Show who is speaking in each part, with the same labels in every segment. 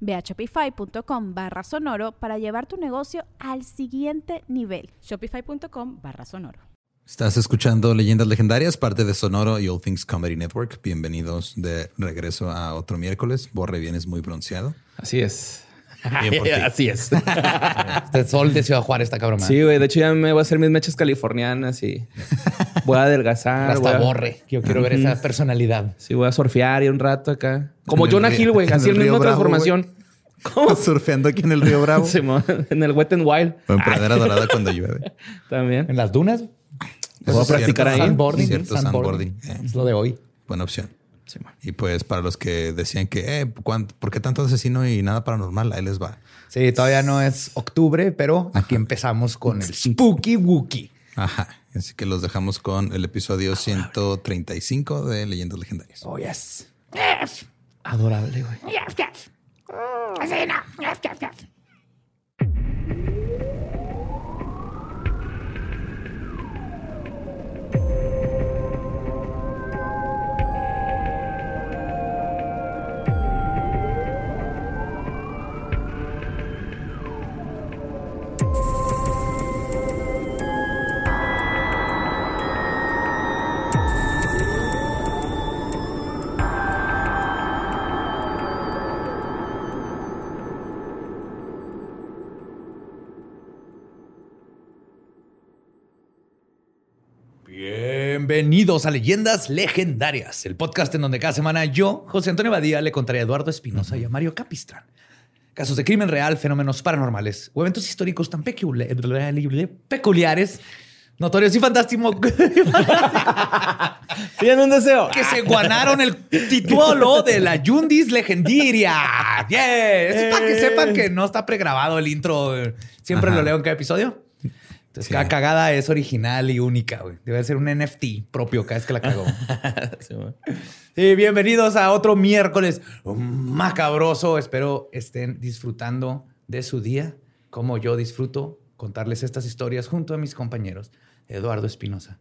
Speaker 1: Ve a shopify.com barra sonoro para llevar tu negocio al siguiente nivel.
Speaker 2: Shopify.com barra sonoro.
Speaker 3: Estás escuchando Leyendas Legendarias, parte de Sonoro y All Things Comedy Network. Bienvenidos de regreso a otro miércoles. Borre, vienes muy bronceado.
Speaker 4: Así es.
Speaker 3: Bien por ti.
Speaker 4: Así es.
Speaker 5: Este sol de Ciudad Juárez está cabrón.
Speaker 4: sí, güey. De hecho, ya me voy a hacer mis mechas californianas y voy a adelgazar.
Speaker 5: Hasta
Speaker 4: a-
Speaker 5: borre. Yo quiero ver esa personalidad.
Speaker 4: Sí, voy a surfear y un rato acá. Como
Speaker 3: En
Speaker 4: Jonah
Speaker 3: río-
Speaker 4: Hill, güey.
Speaker 3: en
Speaker 4: Así
Speaker 3: el
Speaker 4: el mismo
Speaker 3: Bravo,
Speaker 4: transformación. ¿Cómo?
Speaker 3: Surfeando aquí en el Río Bravo.
Speaker 4: En el Wet n Wild.
Speaker 3: O en Pradera Dorada cuando llueve.
Speaker 4: También.
Speaker 5: En las dunas.
Speaker 4: Voy a practicar
Speaker 3: cierto.
Speaker 4: ahí.
Speaker 5: Sandboarding.
Speaker 3: Cierto, sandboarding. Eh,
Speaker 5: Es lo de hoy.
Speaker 3: buena opción. Y pues para los que decían que, eh, ¿cuánto- ¿por qué tanto asesino y nada paranormal? Ahí les va.
Speaker 5: Sí, todavía no es octubre, pero aquí empezamos con el Spooky Wookie.
Speaker 3: Ajá. Así que los dejamos con el episodio 135 de Leyendas Legendarias.
Speaker 5: Oh, yes. Adorable, güey. Bienvenidos a Leyendas Legendarias, el podcast en donde cada semana yo, José Antonio Badía, le contaré a Eduardo Espinosa y a Mario Capistrán casos de crimen real, fenómenos paranormales o eventos históricos tan pecul- peculiares, notorios y fantásticos
Speaker 4: Tienen un deseo.
Speaker 5: que se guanaron el título de la Yundis Legendiria. Yeah. Es para que sepan que no está pregrabado el intro. Siempre
Speaker 3: Ajá.
Speaker 5: lo leo en cada episodio. Entonces,
Speaker 3: Sí.
Speaker 5: cada cagada es original y única. güey. Debe ser un NFT propio cada vez que la cago.
Speaker 4: Simón.
Speaker 5: Sí, bienvenidos a otro miércoles macabroso. Espero estén disfrutando de su día como yo disfruto contarles estas historias junto a mis compañeros Eduardo Espinosa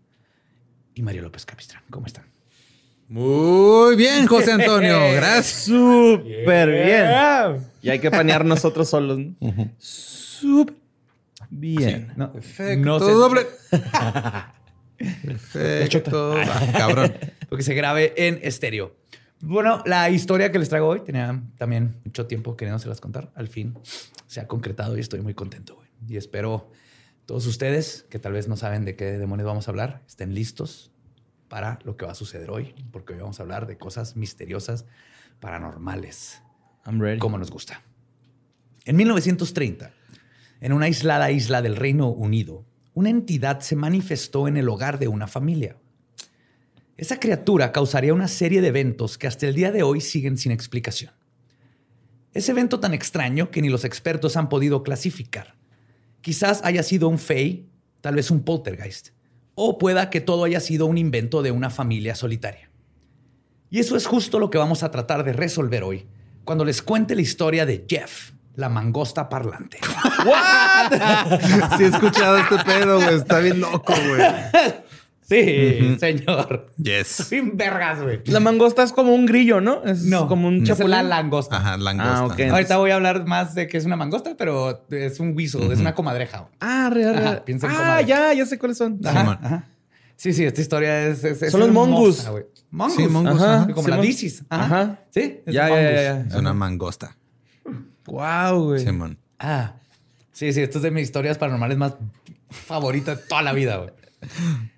Speaker 5: y Mario López Capistrán. ¿Cómo están?
Speaker 3: Muy bien, José Antonio. Gracias.
Speaker 4: Súper bien. Y hay que panear nosotros solos. ¿no? Súper bien.
Speaker 5: No,
Speaker 3: Perfecto.
Speaker 5: no se-
Speaker 3: doble. Perfecto. Ah, cabrón.
Speaker 5: porque se grabe en estéreo. Bueno, la historia que les traigo hoy tenía también mucho tiempo queriéndoselas contar. Al fin se ha concretado y estoy muy contento. güey. Y espero todos ustedes que tal vez no saben de qué demonios vamos a hablar, estén listos para lo que va a suceder hoy, porque hoy vamos a hablar de cosas misteriosas, paranormales,
Speaker 4: I'm ready.
Speaker 5: como nos gusta. En 1930, en una aislada isla del Reino Unido, una entidad se manifestó en el hogar de una familia. Esa criatura causaría una serie de eventos que hasta el día de hoy siguen sin explicación. Ese evento tan extraño que ni los expertos han podido clasificar. Quizás haya sido un fey, tal vez un poltergeist, o pueda que todo haya sido un invento de una familia solitaria. Y eso es justo lo que vamos a tratar de resolver hoy, cuando les cuente la historia de Jeff, la mangosta parlante.
Speaker 3: Sí he escuchado este pedo, güey. Está bien loco, güey.
Speaker 5: Sí, señor.
Speaker 3: Yes.
Speaker 5: Sin vergas, güey.
Speaker 4: La mangosta es como un grillo, ¿no? Es
Speaker 5: No,
Speaker 4: como un
Speaker 5: es
Speaker 4: chapulín.
Speaker 5: la langosta.
Speaker 3: Ajá, langosta.
Speaker 4: Ah, ok.
Speaker 5: Ahorita voy a hablar más de que es una mangosta, pero es un guiso, es una comadreja.
Speaker 4: Ah, real,
Speaker 5: Ajá,
Speaker 4: real.
Speaker 5: piensa en
Speaker 4: Ah, ya, ya sé cuáles son.
Speaker 5: Ajá,
Speaker 3: Simón.
Speaker 5: ajá. Sí, sí, esta historia es. es- es
Speaker 4: Son los
Speaker 5: güey. Mongoose.
Speaker 3: Sí,
Speaker 4: Ajá.
Speaker 3: ajá.
Speaker 5: Como la disis. Ajá.
Speaker 4: Ajá.
Speaker 5: Sí, es
Speaker 4: Ya, ya,
Speaker 5: mongoose.
Speaker 4: ya, ya.
Speaker 3: Es una mangosta.
Speaker 4: Wow, güey.
Speaker 3: Simón.
Speaker 5: Ah, sí, sí, esto es de mis historias paranormales más favoritas de toda la vida, güey.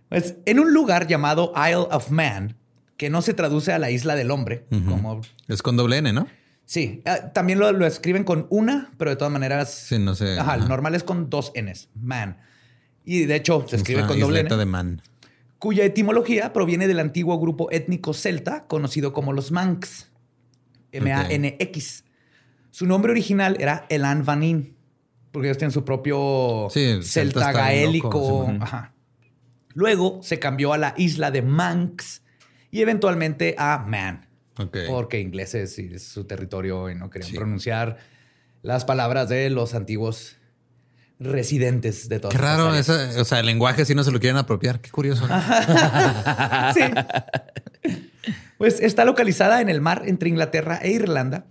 Speaker 5: Pues en un lugar llamado Isle of Man, que no se traduce a la isla del hombre, como...
Speaker 3: Es con doble N, ¿no?
Speaker 5: Sí, ah, también lo, lo escriben con una, pero de todas maneras...
Speaker 3: Sí, no sé.
Speaker 5: Ajá, el normal es con dos Ns, man. Y de hecho se escribe
Speaker 3: Es una
Speaker 5: con doble N,
Speaker 3: de man.
Speaker 5: cuya etimología proviene del antiguo grupo étnico celta conocido como los Manx. M-A-N-X. Su nombre original era Elan Vanin, porque ellos tienen su propio
Speaker 3: Sí, el celta
Speaker 5: gaélico.
Speaker 3: loco, sí.
Speaker 5: Ajá. Luego se cambió a la isla de Manx y eventualmente a Man, porque ingleses y es su territorio y no querían
Speaker 3: Sí.
Speaker 5: pronunciar las palabras de los antiguos residentes de todas
Speaker 3: Qué raro, o sea, el lenguaje sí no se lo quieren apropiar. Qué curioso.
Speaker 5: Sí. Pues está localizada en el mar entre Inglaterra e Irlanda.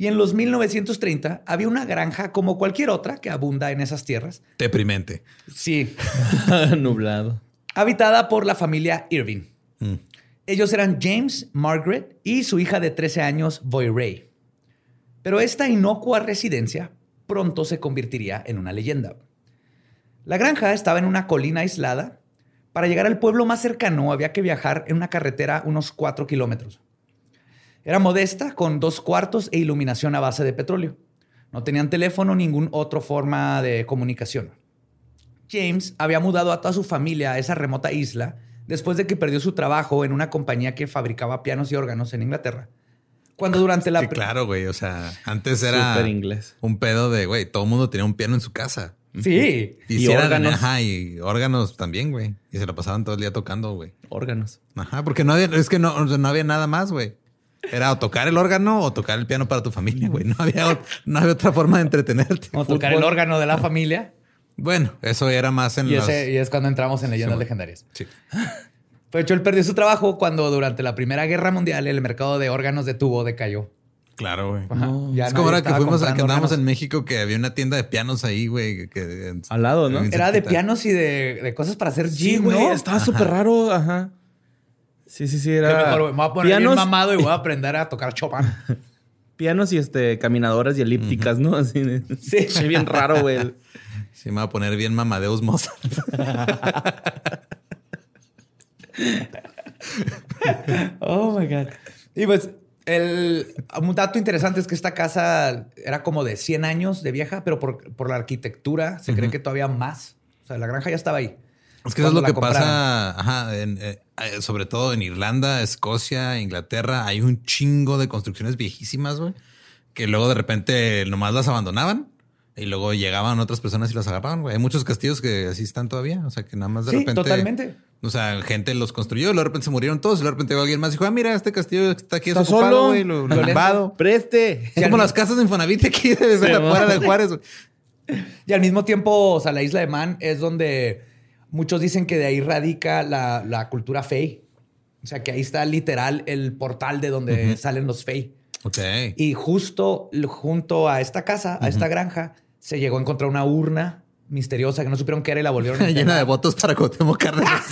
Speaker 5: Y en los 1930 había una granja como cualquier otra que abunda en esas tierras.
Speaker 3: Deprimente.
Speaker 5: Sí.
Speaker 4: Nublado.
Speaker 5: Habitada por la familia Irving.
Speaker 3: Mm.
Speaker 5: Ellos eran James, Margaret y su hija de 13 años, Boy Ray. Pero esta inocua residencia pronto se convertiría en una leyenda. La granja estaba en una colina aislada. Para llegar al pueblo más cercano había que viajar en una carretera unos 4 kilómetros. Era modesta, con dos cuartos e iluminación a base de petróleo. No tenían teléfono ni ninguna otra forma de comunicación. James había mudado a toda su familia a esa remota isla después de que perdió su trabajo en una compañía que fabricaba pianos y órganos en Inglaterra. Cuando durante la...
Speaker 3: Sí, claro, güey. O sea, antes era
Speaker 4: Súper inglés.
Speaker 3: un pedo de, güey, todo el mundo tenía un piano en su casa.
Speaker 5: Sí.
Speaker 3: Y,
Speaker 4: Y órganos.
Speaker 3: ajá, y órganos también, güey. Y se lo pasaban todo el día tocando, güey.
Speaker 4: Órganos.
Speaker 3: Ajá, porque no había, es que no, no había nada más, güey. Era o tocar el órgano o tocar el piano para tu familia, güey. No había, ot- no había otra forma de entretenerte.
Speaker 5: A tocar el órgano de la familia.
Speaker 3: Bueno, eso era más en
Speaker 5: Y,
Speaker 3: los...
Speaker 5: ese- y es cuando entramos en leyendas
Speaker 3: Sí,
Speaker 5: legendarias.
Speaker 3: Sí.
Speaker 5: De hecho, él perdió su trabajo cuando durante la Primera Guerra Mundial el mercado de órganos de tubo decayó.
Speaker 3: Claro, güey. Es como ahora que fuimos, que
Speaker 5: comprando
Speaker 3: andábamos
Speaker 5: órganos.
Speaker 3: en México, que había una tienda de pianos ahí, güey. Que,
Speaker 4: Al lado, ¿no?
Speaker 5: Era de pianos y de, de cosas para hacer
Speaker 4: Sí,
Speaker 5: gym,
Speaker 4: güey.
Speaker 5: ¿no?
Speaker 4: Estaba súper raro. Ajá. Sí, sí, sí. Era
Speaker 5: mejor. Me voy a poner bien
Speaker 4: pianos,
Speaker 5: mamado y voy a aprender a tocar Chopin.
Speaker 4: pianos y este, caminadoras y elípticas, ¿no? Así. de-
Speaker 5: Sí.
Speaker 4: Sí, bien raro, güey.
Speaker 3: Sí, me va a poner bien mamadeus Mozart.
Speaker 5: Oh my God. Y pues, el, un dato interesante es que esta casa era como de 100 años de vieja, pero por, por la arquitectura se cree que todavía más. O sea, la granja ya estaba ahí.
Speaker 3: Es que eso es lo que
Speaker 5: compraron.
Speaker 3: pasa, ajá, en, eh, eh, sobre todo en Irlanda, Escocia, Inglaterra, hay un chingo de construcciones viejísimas, güey, que luego de repente nomás las abandonaban y luego llegaban otras personas y las agarraban, güey. Hay muchos castillos que así están todavía, o sea, que nada más de
Speaker 5: Sí,
Speaker 3: repente...
Speaker 5: totalmente.
Speaker 3: O sea, gente los construyó, y luego de repente se murieron todos, y luego de repente alguien más y dijo, ah, mira, este castillo está aquí
Speaker 4: Está
Speaker 3: desocupado,
Speaker 4: solo,
Speaker 3: güey, lo, lo.
Speaker 4: Preste.
Speaker 3: Es como las casas de Infonavit aquí de, de de Juárez, güey.
Speaker 5: Y al mismo tiempo, o sea, la isla de Man es donde muchos dicen que de ahí radica la, la cultura fey. O sea, que ahí está literal el portal de donde salen los fey.
Speaker 3: Ok.
Speaker 5: Y justo junto a esta casa, a esta granja, se llegó a encontrar una urna misteriosa que no supieron qué era y la volvieron a
Speaker 3: Llena de votos para Cuauhtémoc Cárdenas.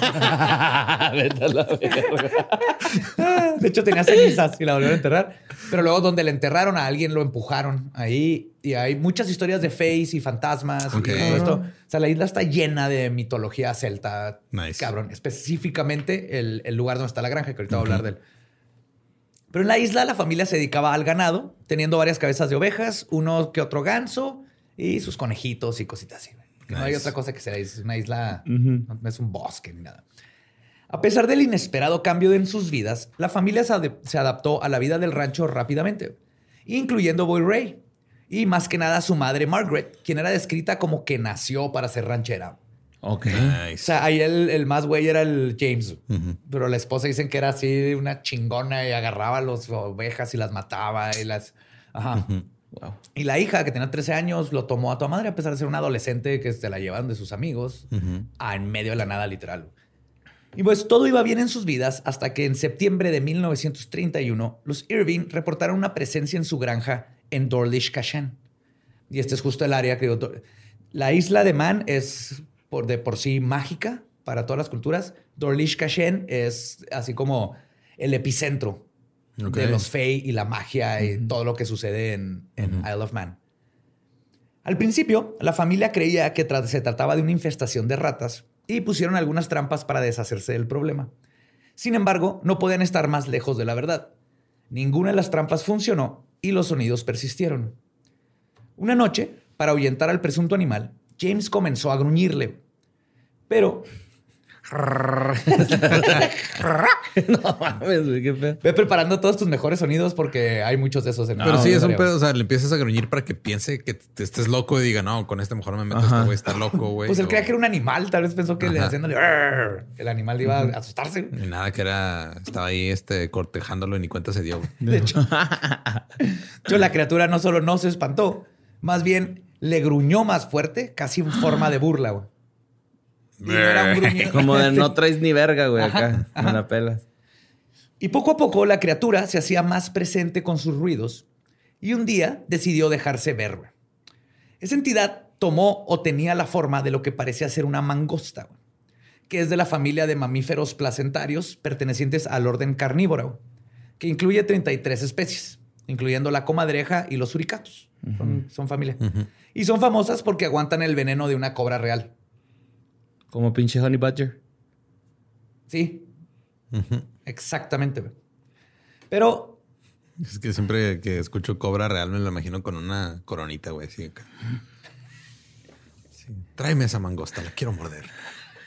Speaker 4: Vete a la verga.
Speaker 5: De hecho, tenía cenizas y la volvieron a enterrar. Pero luego, donde la enterraron a alguien, lo empujaron ahí. Y hay muchas historias de face y fantasmas y todo esto. O sea, la isla está llena de mitología celta.
Speaker 3: Nice.
Speaker 5: Cabrón. Específicamente el, el lugar donde está la granja, que ahorita voy a hablar de él. Pero en la isla la familia se dedicaba al ganado, teniendo varias cabezas de ovejas, uno que otro ganso y sus conejitos y cositas así. Que No hay
Speaker 3: Nice.
Speaker 5: otra cosa que sea. Es una isla, no es un bosque ni nada. A pesar del inesperado cambio en sus vidas, la familia se, adaptó a la vida del rancho rápidamente, incluyendo Boy Ray y más que nada su madre Margaret, quien era descrita como que nació para ser ranchera.
Speaker 4: Ok.
Speaker 5: O
Speaker 3: Nice.
Speaker 5: sea, ahí el, el más güey era el James, pero la esposa dicen que era así una chingona y agarraba las ovejas y las mataba y las... Ajá.
Speaker 4: Wow.
Speaker 5: Y la hija, que tenía 13 años, lo tomó a tu madre a pesar de ser una adolescente que se la llevaron de sus amigos a en medio de la nada, literal. Y pues todo iba bien en sus vidas hasta que en septiembre de 1931 los Irving reportaron una presencia en su granja en Dorlish Cashan. Y este es justo el área que yo... La isla de Man es por, de por sí mágica para todas las culturas. Dorlish Cashan es así como el epicentro De los Fey y la magia y todo lo que sucede en, en Isle of Man. Al principio, la familia creía que tra- se trataba de una infestación de ratas, y pusieron algunas trampas para deshacerse del problema. Sin embargo, no podían estar más lejos de la verdad. Ninguna de las trampas funcionó y los sonidos persistieron. Una noche, para ahuyentar al presunto animal, James comenzó a gruñirle. Pero
Speaker 4: no mames, güey, qué pedo.
Speaker 5: ve preparando todos tus mejores sonidos porque hay muchos de esos en
Speaker 3: Pero
Speaker 5: la
Speaker 3: sí, es un pedo. O sea, le empiezas a gruñir para que piense que te estés loco y diga, no, con este mejor me meto.
Speaker 4: Ajá.
Speaker 3: Este güey está loco, güey.
Speaker 5: Pues él
Speaker 3: O-
Speaker 5: creía que era un animal, tal vez pensó que le haciéndole el animal iba a asustarse.
Speaker 3: Ni nada que era, estaba ahí este cortejándolo y ni cuenta se dio. güey.
Speaker 5: De hecho, yo, la criatura no solo no se espantó, más bien le gruñó más fuerte, casi en forma de burla, güey. Y no era un gruñido.
Speaker 4: Como de no traes ni verga, güey, acá.
Speaker 5: Ajá,
Speaker 4: Me la pelas.
Speaker 5: Y poco a poco la criatura se hacía más presente con sus ruidos y un día decidió dejarse ver. güey. Esa entidad tomó o tenía la forma de lo que parecía ser una mangosta, güey, que es de la familia de mamíferos placentarios pertenecientes al orden carnívoro, güey, que incluye 33 especies, incluyendo la comadreja y los suricatos. Son, son familia. Y son famosas porque aguantan el veneno de una cobra real.
Speaker 4: Como pinche Honey Badger.
Speaker 5: Sí, exactamente. Pero
Speaker 3: Es que siempre que escucho Cobra Real me lo imagino con una coronita, güey. Sí. Tráeme esa mangosta, la quiero morder.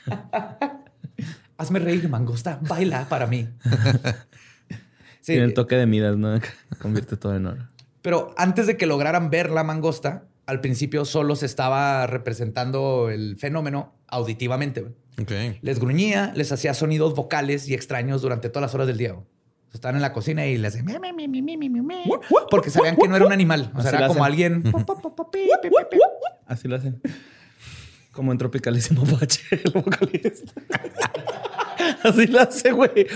Speaker 5: hazme reír, mangosta, baila para mí. Sí,
Speaker 4: Tiene el toque de Midas, ¿no? Convierte todo en oro.
Speaker 5: pero antes de que lograran ver la mangosta, al principio solo se estaba representando el fenómeno auditivamente. güey.
Speaker 3: Ok.
Speaker 5: Les gruñía, les hacía sonidos vocales y extraños durante todas las horas del día. Estaban en la cocina y les hacían porque sabían que no era un animal. O sea,
Speaker 4: Así
Speaker 5: era
Speaker 4: lo
Speaker 5: como
Speaker 4: hacen.
Speaker 5: alguien.
Speaker 4: Así lo hacen. Como en Tropicalísimo Bache, el vocalista. Así lo hace, güey.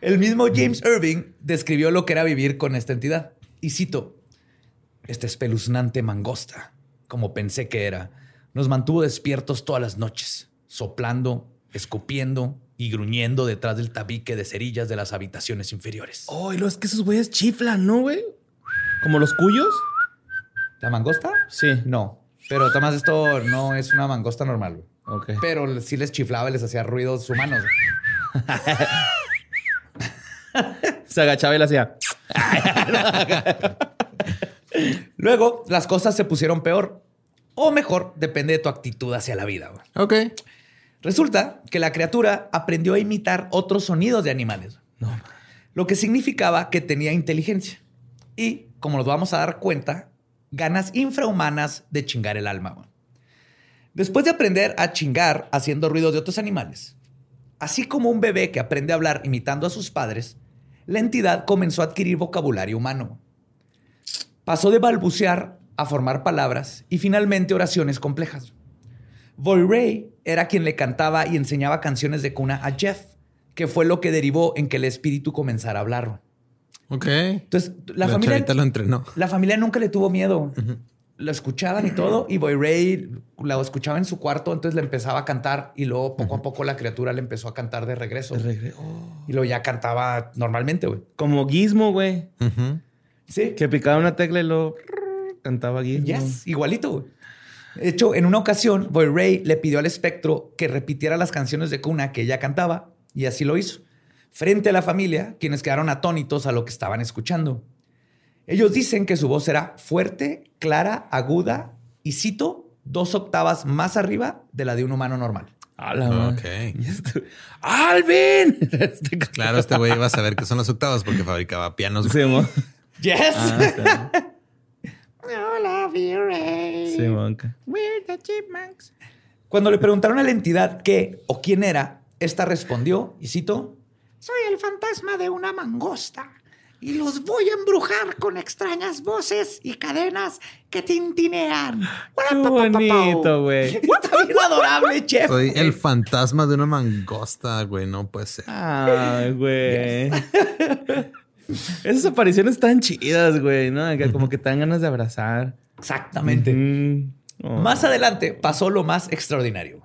Speaker 5: El mismo James Irving describió lo que era vivir con esta entidad. Y cito, esta espeluznante mangosta, como pensé que era, nos mantuvo despiertos todas las noches, soplando, escupiendo y gruñendo detrás del tabique de cerillas de las habitaciones inferiores.
Speaker 4: Oh, y lo es que esos güeyes chiflan, ¿no, güey? ¿Como los cuyos?
Speaker 5: ¿La mangosta?
Speaker 4: Sí.
Speaker 5: No, pero Tomás, esto no es una mangosta normal, güey.
Speaker 4: Ok.
Speaker 5: Pero sí les chiflaba y les hacía ruidos humanos.
Speaker 4: Se agachaba y le hacía.
Speaker 5: Luego, las cosas se pusieron peor. O mejor, depende de tu actitud hacia la vida.
Speaker 3: Ok.
Speaker 5: Resulta que la criatura aprendió a imitar otros sonidos de animales.
Speaker 4: No.
Speaker 5: Lo que significaba que tenía inteligencia. Y, como nos vamos a dar cuenta, ganas infrahumanas de chingar el alma. Después de aprender a chingar haciendo ruidos de otros animales, así como un bebé que aprende a hablar imitando a sus padres, la entidad comenzó a adquirir vocabulario humano. Pasó de balbucear a formar palabras y finalmente oraciones complejas. Boy Ray era quien le cantaba y enseñaba canciones de cuna a Jeff, que fue lo que derivó en que el espíritu comenzara a hablar.
Speaker 3: Ok.
Speaker 5: Entonces, la,
Speaker 3: La,
Speaker 5: familia,
Speaker 3: lo entrenó.
Speaker 5: la familia nunca le tuvo miedo. Lo escuchaban y todo, y Boy Ray lo escuchaba en su cuarto, entonces le empezaba a cantar y luego poco a poco la criatura le empezó a cantar de regreso. Y luego ya cantaba normalmente, güey.
Speaker 4: Como Gizmo, güey.
Speaker 5: Sí.
Speaker 4: Que picaba una tecla y lo cantaba Gizmo.
Speaker 5: Yes, igualito. güey. De hecho, en una ocasión, Boy Ray le pidió al espectro que repitiera las canciones de cuna que ella cantaba y así lo hizo, frente a la familia, quienes quedaron atónitos a lo que estaban escuchando. Ellos dicen que su voz era fuerte, clara, aguda y cito, dos octavas más arriba de la de un humano normal.
Speaker 4: Este- ¡Alvin!
Speaker 3: Claro, este güey iba a saber qué son las octavas porque fabricaba pianos.
Speaker 4: Sí, mo.
Speaker 5: Yes.
Speaker 4: Ah,
Speaker 5: you, Ray.
Speaker 4: Sí, monca.
Speaker 5: We're the chipmunks. Cuando le preguntaron a la entidad qué o quién era, esta respondió, y cito, Soy el fantasma de una mangosta y los voy a embrujar con extrañas voces y cadenas que tintinean.
Speaker 4: Qué bonito, güey.
Speaker 5: Está bien adorable, chef.
Speaker 3: Soy el fantasma de una mangosta, güey. No puede ser.
Speaker 4: Ay, güey. Esas apariciones están chidas, güey, ¿no? Como que te dan ganas de abrazar.
Speaker 5: Exactamente.
Speaker 4: Mm. Oh.
Speaker 5: Más adelante pasó lo más extraordinario.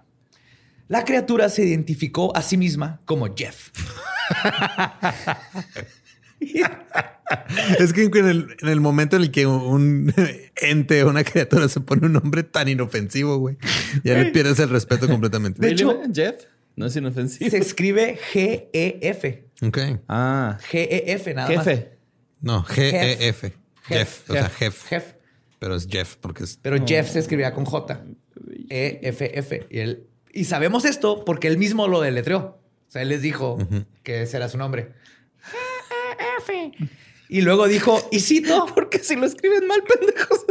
Speaker 5: La criatura se identificó a sí misma como Jeff.
Speaker 3: Es que en el, en el momento en el que un ente o una criatura se pone un nombre tan inofensivo, güey, ya le pierdes el respeto completamente.
Speaker 4: De
Speaker 5: hecho-
Speaker 4: hecho, Jeff no es inofensivo.
Speaker 5: Se escribe G-E-F.
Speaker 3: Ok.
Speaker 4: Ah,
Speaker 5: G-E-F nada más.
Speaker 4: jefe.
Speaker 3: No, G-E-F. Jeff. O sea, Jeff.
Speaker 5: Jeff.
Speaker 3: Pero es Jeff porque es.
Speaker 5: Pero Jeff se escribía con J. E-F-F. Y, él, y sabemos esto porque él mismo lo deletreó. O sea, él les dijo que ese era su nombre. G-E-F. Y luego dijo, y cito,
Speaker 4: Porque si lo escriben mal, pendejos.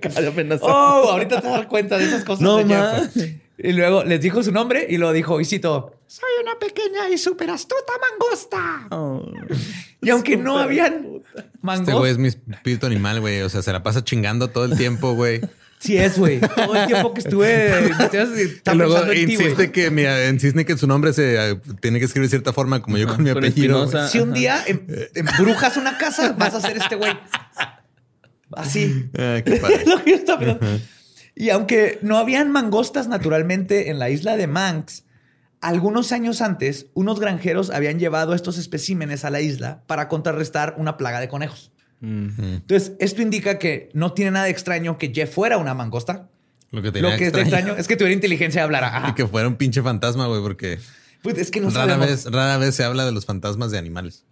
Speaker 4: Cada amenaza.
Speaker 5: oh, ahorita te das cuenta de esas cosas.
Speaker 4: No
Speaker 5: de Jeff. Y luego les dijo su nombre y lo dijo, y cito, soy una pequeña y súper astuta mangosta.
Speaker 4: Oh.
Speaker 5: Y aunque no habían
Speaker 3: Este
Speaker 5: mangostas.
Speaker 3: güey es mi espíritu animal, güey. O sea, se la pasa chingando todo el tiempo, güey.
Speaker 5: Sí es, güey. Todo el tiempo que estuve...
Speaker 3: Y luego
Speaker 5: en ti,
Speaker 3: insiste que, mira, insiste que su nombre se eh, tiene que escribir de cierta forma, como yo con mi
Speaker 4: con
Speaker 3: apellido.
Speaker 4: Espinosa.
Speaker 5: Si un día em- embrujas una casa, vas a ser este güey. Así.
Speaker 3: Ah, qué padre.
Speaker 5: Es lo que yo estaba pensando. Y aunque no habían mangostas naturalmente en la isla de Manx, algunos años antes, unos granjeros habían llevado estos especímenes a la isla para contrarrestar una plaga de conejos. Entonces, esto indica que no tiene nada de extraño que Jeff fuera una mangosta.
Speaker 3: Lo que tenía
Speaker 5: Lo que es de extraño es que tuviera inteligencia y hablara. Ajá.
Speaker 3: Y que fuera un pinche fantasma, güey, porque
Speaker 5: Pues es que no
Speaker 3: rara,
Speaker 5: sabemos.
Speaker 3: vez, rara vez se habla de los fantasmas de animales.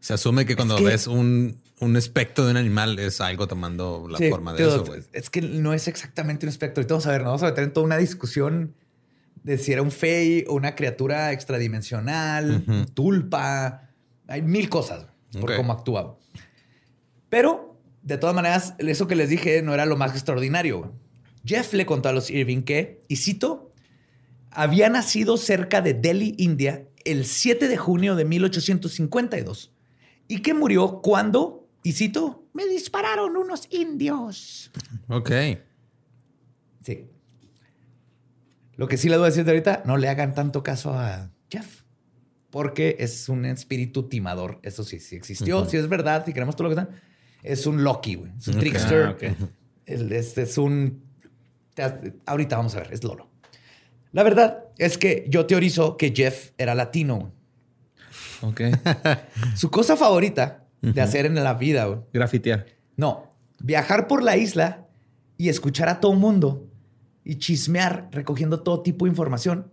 Speaker 3: Se asume que cuando
Speaker 5: que-
Speaker 3: ves un, un espectro de un animal es algo tomando la
Speaker 5: Sí,
Speaker 3: forma de eso, güey.
Speaker 5: Es que no es exactamente un espectro. Ahorita vamos a ver, nos vamos a meter en toda una discusión de si era un fey o una criatura extradimensional, tulpa. Hay mil cosas por cómo actuaba. Pero, de todas maneras, eso que les dije no era lo más extraordinario. Jeff le contó a los Irving que, y cito, había nacido cerca de Delhi, India, el 7 de junio de 1852 y que murió cuando, y cito, me dispararon unos indios.
Speaker 3: Ok.
Speaker 5: Sí. Lo que sí les voy a decir de ahorita, no le hagan tanto caso a Jeff, porque es un espíritu timador. Eso sí, sí existió, sí es verdad, si queremos todo lo que está. Es un Loki, güey. Es un trickster.
Speaker 4: Ok.
Speaker 5: El- este es un... Ahorita vamos a ver, es Lolo. La verdad es que yo teorizo que Jeff era latino.
Speaker 4: Ok.
Speaker 5: Su cosa favorita de hacer en la vida, güey,
Speaker 4: Grafitear.
Speaker 5: no, viajar por la isla y escuchar a todo mundo y chismear recogiendo todo tipo de información.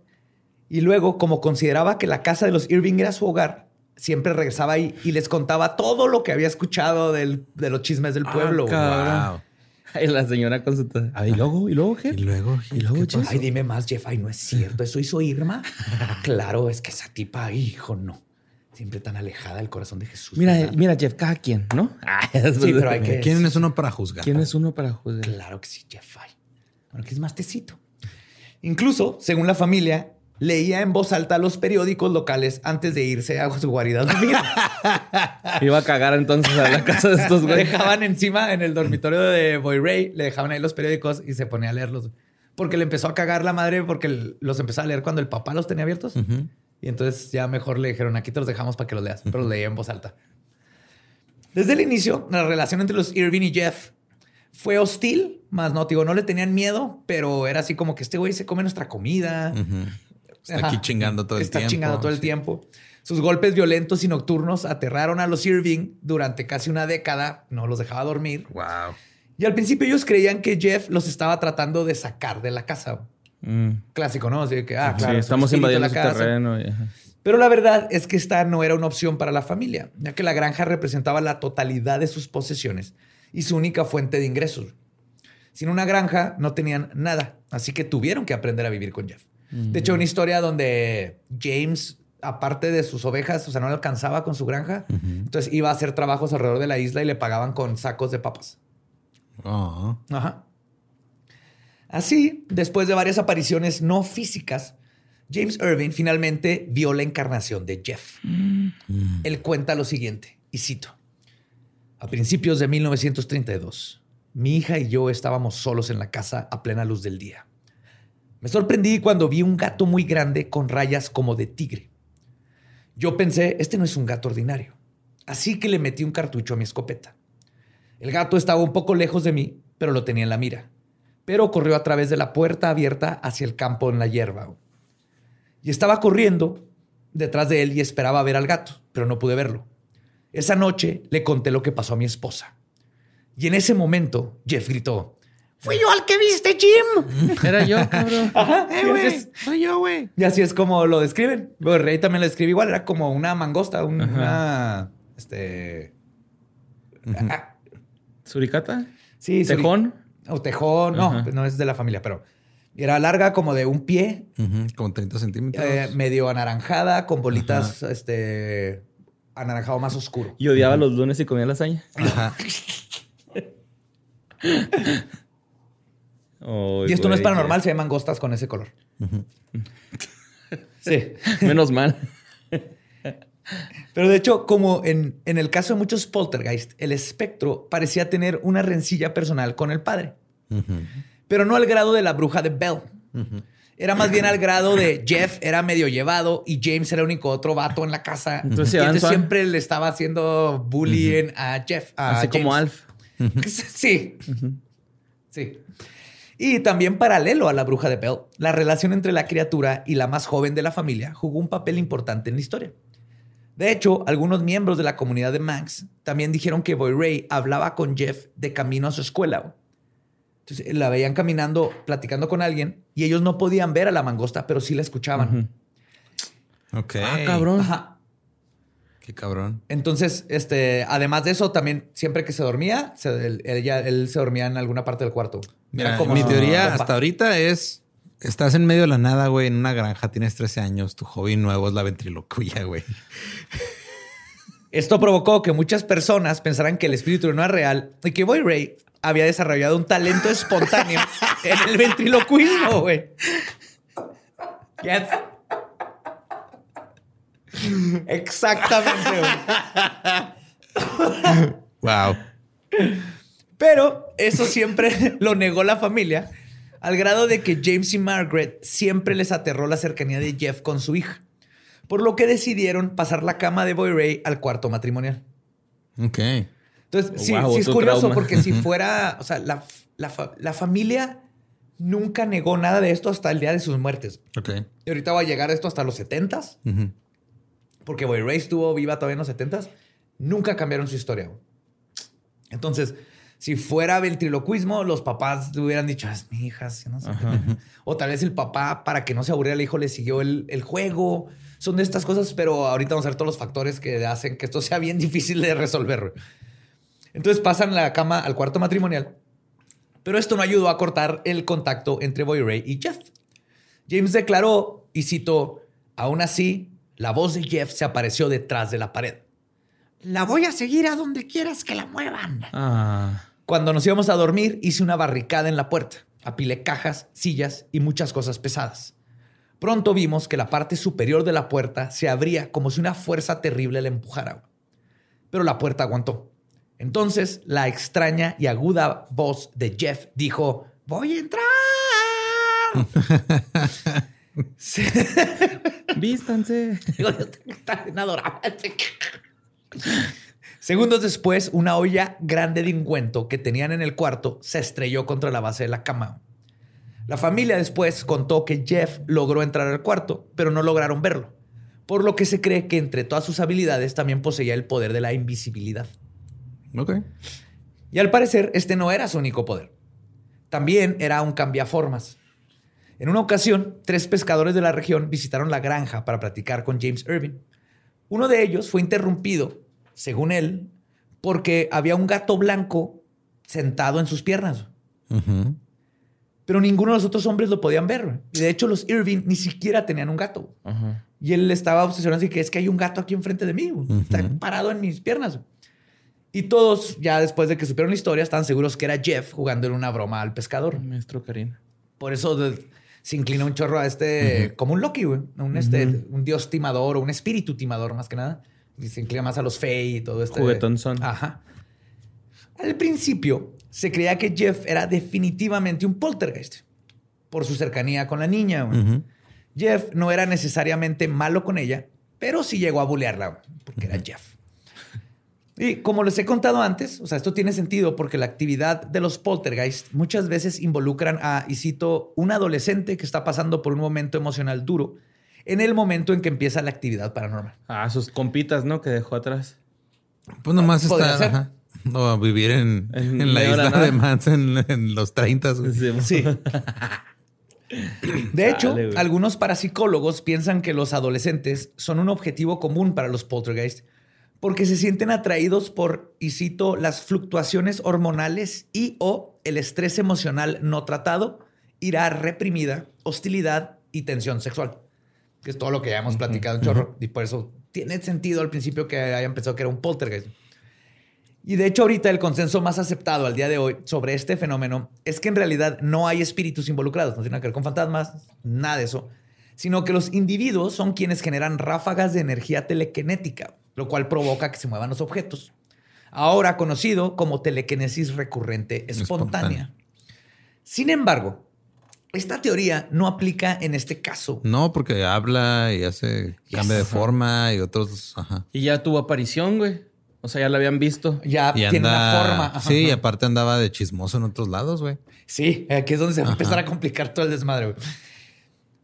Speaker 5: Y luego, como consideraba que la casa de los Irving era su hogar, siempre regresaba ahí y les contaba todo lo que había escuchado del- de los chismes del
Speaker 4: Ah,
Speaker 5: pueblo.
Speaker 4: cabrón.
Speaker 3: Wow.
Speaker 4: Ay, la señora con su... Ah, ¿y luego? ¿Y luego qué?
Speaker 3: Y luego,
Speaker 4: ¿Y luego,
Speaker 3: ¿qué
Speaker 4: Jeff?
Speaker 5: Ay, dime más, Jeff. Ay, no es cierto. ¿Eso hizo Irma? claro, es que esa tipa, hijo, no. Siempre tan alejada del corazón de Jesús.
Speaker 4: Mira,
Speaker 5: ¿verdad?
Speaker 4: mira, Jeff, cada quien, ¿no? Ah,
Speaker 5: Sí, pero hay que...
Speaker 3: ¿Quién es uno para juzgar?
Speaker 4: ¿Quién es uno para juzgar?
Speaker 5: Claro que sí, Jeff. ay. Bueno, que es más tecito. Incluso, según la familia, leía en voz alta los periódicos locales antes de irse a su guarida a dormir.
Speaker 4: Iba a cagar entonces a la casa de estos
Speaker 5: Le
Speaker 4: güeyes.
Speaker 5: dejaban encima en el dormitorio de Boy Ray, le dejaban ahí los periódicos y se ponía a leerlos. Porque le empezó a cagar la madre porque los empezó a leer cuando el papá los tenía abiertos.
Speaker 3: Ujú.
Speaker 5: Y entonces ya mejor le dijeron, aquí te los dejamos para que los leas. Pero los leía en voz alta. Desde el inicio, la relación entre los Irving y Jeff fue hostil, más no, digo, no le tenían miedo, pero era así como que este güey se come nuestra comida.
Speaker 3: Ujú. Está
Speaker 5: Ajá.
Speaker 3: aquí chingando todo el
Speaker 5: Está
Speaker 3: tiempo.
Speaker 5: chingando todo el
Speaker 3: sí.
Speaker 5: tiempo. Sus golpes violentos y nocturnos aterraron a los Irving durante casi una década. No los dejaba dormir.
Speaker 3: Wow.
Speaker 5: Y al principio ellos creían que Jeff los estaba tratando de sacar de la casa.
Speaker 4: Mm.
Speaker 5: Clásico, ¿no? Así de que, ah,
Speaker 4: Sí,
Speaker 5: claro,
Speaker 4: estamos invadiendo
Speaker 5: la
Speaker 4: su
Speaker 5: casa.
Speaker 4: terreno. y-.
Speaker 5: Pero la verdad es que esta no era una opción para la familia, ya que la granja representaba la totalidad de sus posesiones y su única fuente de ingresos. Sin una granja no tenían nada, así que tuvieron que aprender a vivir con Jeff. De hecho, una historia donde James, aparte de sus ovejas, o sea, no le alcanzaba con su granja, entonces iba a hacer trabajos alrededor de la isla y le pagaban con sacos de papas.
Speaker 3: Oh.
Speaker 5: Ajá. Así, después de varias apariciones no físicas, James Irving finalmente vio la encarnación de Jeff. Él cuenta lo siguiente, y cito. A principios de 1932, mi hija y yo estábamos solos en la casa a plena luz del día. Me sorprendí cuando vi un gato muy grande con rayas como de tigre. Yo pensé, este no es un gato ordinario. Así que le metí un cartucho a mi escopeta. El gato estaba un poco lejos de mí, pero lo tenía en la mira. Pero corrió a través de la puerta abierta hacia el campo en la hierba. Y estaba corriendo detrás de él y esperaba ver al gato, pero no pude verlo. Esa noche le conté lo que pasó a mi esposa. Y en ese momento, Jeff gritó, Fui yo al que viste, Jim.
Speaker 4: Era yo, cabrón.
Speaker 5: Ajá,
Speaker 3: Eh, güey, soy yo, güey.
Speaker 5: y así es como lo describen. Rey también lo describe igual. Era como una mangosta, un- una. Este. ah,
Speaker 4: ¿Suricata?
Speaker 5: sí, sí.
Speaker 4: ¿Tejón?
Speaker 5: O tejón. No,
Speaker 4: Ajá.
Speaker 5: no es de la familia, pero era larga como de un pie,
Speaker 3: Ujú, Como 30 centímetros.
Speaker 5: eh, medio anaranjada, con bolitas, este. Anaranjado más oscuro.
Speaker 4: Y odiaba los lunes y comía lasaña.
Speaker 3: Ajá.
Speaker 5: Y esto no es
Speaker 4: güey,
Speaker 5: paranormal, se ve mangostas con ese color. Sí.
Speaker 4: Menos mal.
Speaker 5: Pero de hecho, como en, en el caso de muchos poltergeist, el espectro parecía tener una rencilla personal con el padre. Pero no al grado de la bruja de Bell. Era más bien al grado de Jeff era medio llevado y James era el único otro vato en la casa.
Speaker 4: Entonces,
Speaker 5: y siempre le estaba haciendo bullying a Jeff. a
Speaker 4: Así como. Alf.
Speaker 5: Sí. Sí. Y también paralelo a la bruja de Bell, la relación entre la criatura y la más joven de la familia jugó un papel importante en la historia. De hecho, algunos miembros de la comunidad de Max también dijeron que Boy Ray hablaba con Jeff de camino a su escuela. Entonces la veían caminando, platicando con alguien y ellos no podían ver a la mangosta, pero sí la escuchaban.
Speaker 3: Ok.
Speaker 4: Ah, cabrón.
Speaker 5: Ajá.
Speaker 3: Qué cabrón.
Speaker 5: Entonces, este, además de eso, también siempre que se dormía, se- él, ella- él se dormía en alguna parte del cuarto.
Speaker 3: Mira,
Speaker 5: como
Speaker 3: mi teoría hasta ahorita es: estás en medio de la nada, güey, en una granja, tienes 13 años, tu hobby nuevo es la ventriloquía, güey.
Speaker 5: Esto provocó que muchas personas pensaran que el espíritu no era real y que Boy Ray había desarrollado un talento espontáneo en el ventriloquismo, güey. Yes. Exactamente, güey.
Speaker 3: Wow.
Speaker 5: Pero eso siempre lo negó la familia, al grado de que James y Margaret siempre les aterró la cercanía de Jeff con su hija, por lo que decidieron pasar la cama de Boy Ray al cuarto matrimonial.
Speaker 3: Ok.
Speaker 5: Entonces,
Speaker 4: Oh,
Speaker 5: sí,
Speaker 4: wow,
Speaker 5: sí es curioso
Speaker 4: trauma.
Speaker 5: porque si fuera, o sea, la, la la familia nunca negó nada de esto hasta el día de sus muertes.
Speaker 3: Ok.
Speaker 5: Y ahorita va a llegar esto hasta los 70s,
Speaker 3: Ujú.
Speaker 5: porque Boy Ray estuvo viva todavía en los 70s. Nunca cambiaron su historia. Entonces, si fuera ventriloquismo, los papás le hubieran dicho, "Ah, es mi hija, no sé qué". O tal vez el papá, para que no se aburriera el hijo, le siguió el, el juego. Son de estas cosas, pero ahorita vamos a ver todos los factores que hacen que esto sea bien difícil de resolver. Entonces pasan la cama al cuarto matrimonial. Pero esto no ayudó a cortar el contacto entre Boy Ray y Jeff. James declaró, y citó, aún así, la voz de Jeff se apareció detrás de la pared. La voy a seguir a donde quieras que la muevan.
Speaker 4: Ah.
Speaker 5: Cuando nos íbamos a dormir, hice una barricada en la puerta. Apilé cajas, sillas y muchas cosas pesadas. Pronto vimos que la parte superior de la puerta se abría como si una fuerza terrible la empujara. Pero la puerta aguantó. Entonces, la extraña y aguda voz de Jeff dijo, voy a entrar.
Speaker 4: Vístanse.
Speaker 5: Adorable. Segundos después, una olla grande de ungüento que tenían en el cuarto se estrelló contra la base de la cama. La familia después contó que Jeff logró entrar al cuarto, pero no lograron verlo, por lo que se cree que entre todas sus habilidades también poseía el poder de la invisibilidad.
Speaker 3: Ok.
Speaker 5: Y al parecer, este no era su único poder. También era un cambiaformas. En una ocasión, tres pescadores de la región visitaron la granja para platicar con James Irving. Uno de ellos fue interrumpido, según él, porque había un gato blanco sentado en sus piernas. Pero ninguno de los otros hombres lo podían ver. Y de hecho, los Irving ni siquiera tenían un gato. Y él estaba obsesionado así que es que hay un gato aquí enfrente de mí. Está parado en mis piernas. Y todos, ya después de que supieron la historia, estaban seguros que era Jeff jugando en una broma al pescador.
Speaker 4: Maestro Karim.
Speaker 5: Por eso de- se inclina un chorro a este, como un Loki, güey. Un, este, un dios timador o un espíritu timador, más que nada. Y se inclina más a los Fey y todo este.
Speaker 4: Juguetón son.
Speaker 5: Ajá. Al principio, se creía que Jeff era definitivamente un poltergeist por su cercanía con la niña. güey. Jeff no era necesariamente malo con ella, pero sí llegó a bulearla, porque era Jeff. Y como les he contado antes, o sea, esto tiene sentido porque la actividad de los poltergeist muchas veces involucran a, y cito, un adolescente que está pasando por un momento emocional duro en el momento en que empieza la actividad paranormal.
Speaker 4: Ah, sus compitas, ¿no? Que dejó atrás.
Speaker 3: Pues nomás está. ajá. O vivir en,
Speaker 4: En
Speaker 3: en la isla
Speaker 4: nada.
Speaker 3: de Manson en, en los 30. güey.
Speaker 5: Sí. De hecho, algunos parapsicólogos piensan que los adolescentes son un objetivo común para los poltergeist porque se sienten atraídos por, y cito, las fluctuaciones hormonales y o el estrés emocional no tratado, ira reprimida, hostilidad y tensión sexual. Que es todo lo que ya hemos platicado en chorro. Y por eso tiene sentido al principio que hayan pensado que era un poltergeist. Y de hecho ahorita el consenso más aceptado al día de hoy sobre este fenómeno es que en realidad no hay espíritus involucrados, no tiene nada que ver con fantasmas, nada de eso, sino que los individuos son quienes generan ráfagas de energía telequinética, lo cual provoca que se muevan los objetos. Ahora conocido como telequinesis recurrente espontánea.
Speaker 3: Espontánea.
Speaker 5: Sin embargo, esta teoría no aplica en este caso.
Speaker 3: No, porque habla y hace cambio de forma y otros. Ajá.
Speaker 4: Y ya tuvo aparición, güey. O sea, ya la habían visto.
Speaker 5: Ya
Speaker 3: Y
Speaker 5: tiene una
Speaker 3: anda.
Speaker 5: forma. Ajá.
Speaker 3: Sí, y aparte andaba de chismoso en otros lados, güey.
Speaker 5: Sí, aquí es donde se va a empezar a complicar todo el desmadre. güey.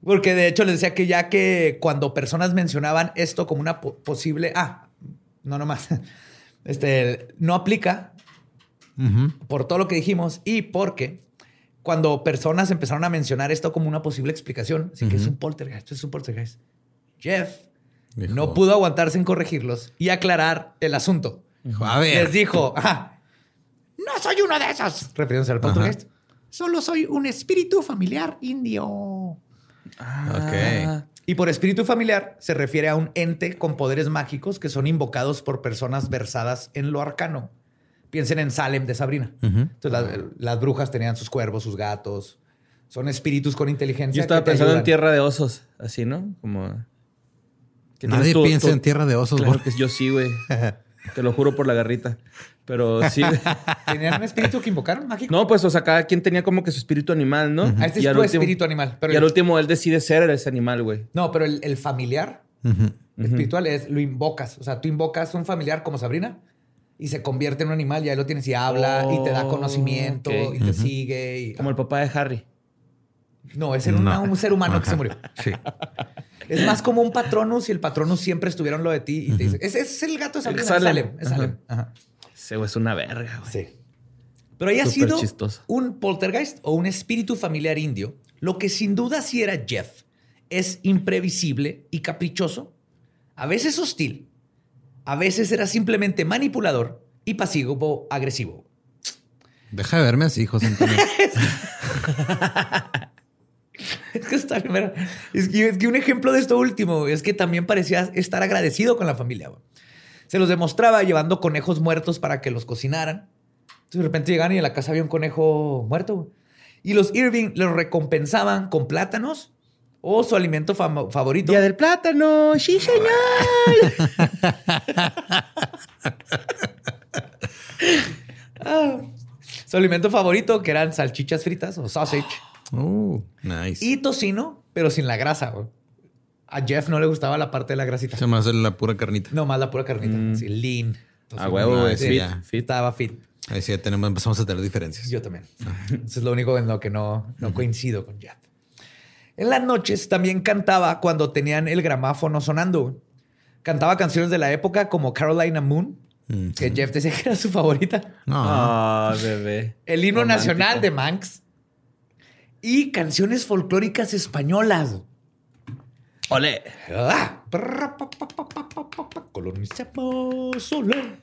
Speaker 5: Porque de hecho les decía que ya que cuando personas mencionaban esto como una po- posible... Ah, no nomás. Este, no aplica
Speaker 3: Ujú.
Speaker 5: por todo lo que dijimos y porque cuando personas empezaron a mencionar esto como una posible explicación, así que es un poltergeist, es un poltergeist. Jeff
Speaker 3: Dijo-
Speaker 5: no pudo aguantarse en corregirlos y aclarar el asunto.
Speaker 3: Dijo, a ver.
Speaker 5: Les dijo, "Ajá, no soy uno de esos. Refiriéndose al poltergeist. Solo soy un espíritu familiar indio.
Speaker 4: Ah,
Speaker 5: Y por espíritu familiar se refiere a un ente con poderes mágicos que son invocados por personas versadas en lo arcano. Piensen en Salem de Sabrina. Entonces las, las brujas tenían sus cuervos, sus gatos. Son espíritus con inteligencia.
Speaker 4: Yo estaba pensando en tierra de osos, así, ¿no? Como.
Speaker 3: Nadie piensa en tierra de osos,
Speaker 4: Claro
Speaker 3: güey.
Speaker 4: que yo sí, güey. Te lo juro por la garrita. Pero sí.
Speaker 5: ¿Tenían un espíritu que invocaron mágico?
Speaker 4: No, pues, o sea, cada quien tenía como que su espíritu animal, ¿no?
Speaker 5: Ah, este
Speaker 4: Y
Speaker 5: es tu
Speaker 4: último-
Speaker 5: espíritu animal. Pero
Speaker 4: y al último él decide ser ese animal, güey.
Speaker 5: No, pero el, el familiar espiritual es lo invocas. O sea, tú invocas un familiar como Sabrina y se convierte en un animal y ahí lo tienes y habla y te da
Speaker 4: Oh,
Speaker 5: conocimiento y te sigue. Y...
Speaker 4: Como el papá de Harry.
Speaker 5: No, es una- un ser humano que se murió.
Speaker 3: Sí.
Speaker 5: Es más como un patronus y el patronus siempre estuvieron lo de ti y te dice, ese es el gato de Sabrina.
Speaker 4: Salem.
Speaker 5: Es Salem. Ajá.
Speaker 4: Ese güey es una verga, güey.
Speaker 5: Sí. Pero haya sido
Speaker 4: chistoso.
Speaker 5: un poltergeist o un espíritu familiar indio, lo que sin duda sí era Jeff es imprevisible y caprichoso, a veces hostil, a veces era simplemente manipulador y pasivo agresivo.
Speaker 3: Deja de verme así, José Antonio.
Speaker 5: Es que está primero. Es que, es que un ejemplo de esto último es que también parecía estar agradecido con la familia. güey. Se los demostraba llevando conejos muertos para que los cocinaran. Entonces, de repente llegaban y en la casa había un conejo muerto. güey. Y los Irving los recompensaban con plátanos o su alimento favorito.
Speaker 4: Día del plátano. Sí, señor.
Speaker 5: Ah, su alimento favorito, que eran salchichas fritas o sausage.
Speaker 3: Uh, nice.
Speaker 5: Y tocino, pero sin la grasa. A Jeff no le gustaba la parte de la grasita.
Speaker 3: Se me hace la pura carnita.
Speaker 5: No, más la pura carnita. Sí, lean.
Speaker 4: A huevo, güey.
Speaker 3: sí,
Speaker 4: Fit,
Speaker 3: ya.
Speaker 4: fit.
Speaker 5: Estaba fit.
Speaker 3: Ahí sí ya tenemos, empezamos a tener diferencias.
Speaker 5: Yo también. Eso es lo único en lo que no, no coincido con Jeff. En las noches también cantaba cuando tenían el gramáfono sonando. Cantaba canciones de la época como Carolina Moon,
Speaker 3: Mm,
Speaker 5: que Jeff decía que era su favorita.
Speaker 3: No.
Speaker 4: Ah, bebé.
Speaker 5: El himno
Speaker 4: Romántico.
Speaker 5: nacional de Manx. Y canciones folclóricas españolas.
Speaker 4: Ole.
Speaker 5: Ah, prra, pa, pa, pa, pa, pa, pa, pa, Colonicemos Soler.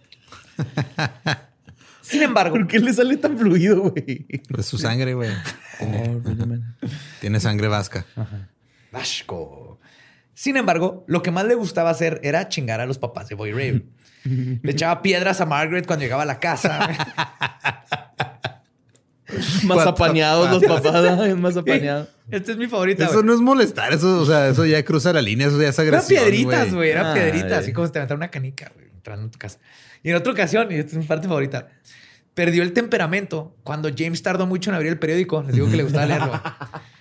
Speaker 5: Sin embargo,
Speaker 4: ¿Por qué le sale tan fluido, güey?
Speaker 3: Es su sangre, güey.
Speaker 4: Oh.
Speaker 3: Tiene sangre vasca.
Speaker 5: Vasco. Sin embargo, lo que más le gustaba hacer era chingar a los papás de Boy Ray. Le echaba piedras a Margaret cuando llegaba a la casa.
Speaker 4: Más apañados los papás. Más apañados.
Speaker 5: Esta es mi favorita.
Speaker 3: Eso no es molestar, eso, o sea, eso ya cruza la línea, eso ya es
Speaker 5: Eran
Speaker 3: agresión.
Speaker 5: piedritas, güey. Eran
Speaker 4: Ah,
Speaker 5: piedritas. Así como si te aventara una canica, güey, entrando en tu casa. Y en otra ocasión, y esta es mi parte favorita, perdió el temperamento cuando James tardó mucho en abrir el periódico. Les digo que le gustaba leerlo.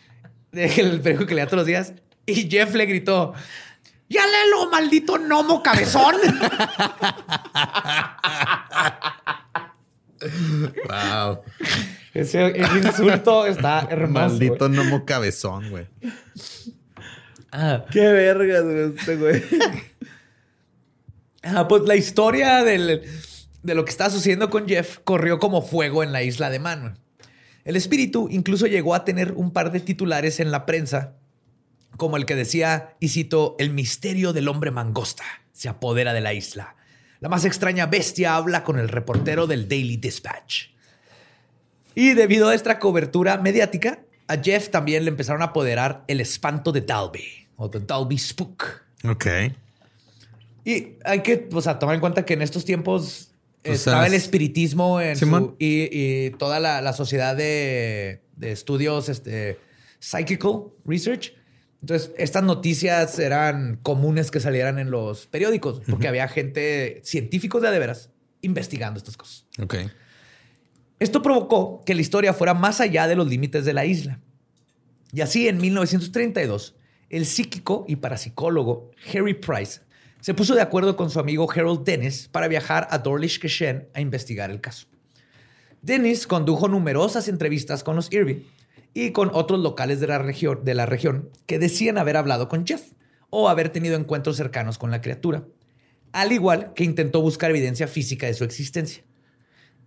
Speaker 5: el periódico que leía todos los días. Y Jeff le gritó: ¡Ya léelo, maldito gnomo cabezón!
Speaker 3: Wow.
Speaker 5: Ese, ese insulto está hermoso.
Speaker 3: Maldito gnomo cabezón, güey.
Speaker 5: Ah.
Speaker 4: Qué vergas, güey, este güey.
Speaker 5: Ah, pues la historia del, de lo que estaba sucediendo con Jeff corrió como fuego en la isla de Man. El espíritu incluso llegó a tener un par de titulares en la prensa, como el que decía, y cito, el misterio del hombre mangosta se apodera de la isla. La más extraña bestia habla con el reportero del Daily Dispatch. Y debido a esta cobertura mediática, a Jeff también le empezaron a apoderar el espanto de Dalby, o The Dalby Spook.
Speaker 3: Ok.
Speaker 5: Y hay que o sea, tomar en cuenta que en estos tiempos
Speaker 3: Pues,
Speaker 5: estaba el espiritismo en su- y, y toda la, la sociedad de, de estudios este, psychical research. Entonces, estas noticias eran comunes que salieran en los periódicos porque había gente, científicos de de veras, investigando estas cosas.
Speaker 3: Ok.
Speaker 5: Esto provocó que la historia fuera más allá de los límites de la isla. Y así, en 1932, el psíquico y parapsicólogo Harry Price se puso de acuerdo con su amigo Harold Dennis para viajar a Dawlish Kashen a investigar el caso. Dennis condujo numerosas entrevistas con los Irving y con otros locales de la región que decían haber hablado con Jeff o haber tenido encuentros cercanos con la criatura, al igual que intentó buscar evidencia física de su existencia.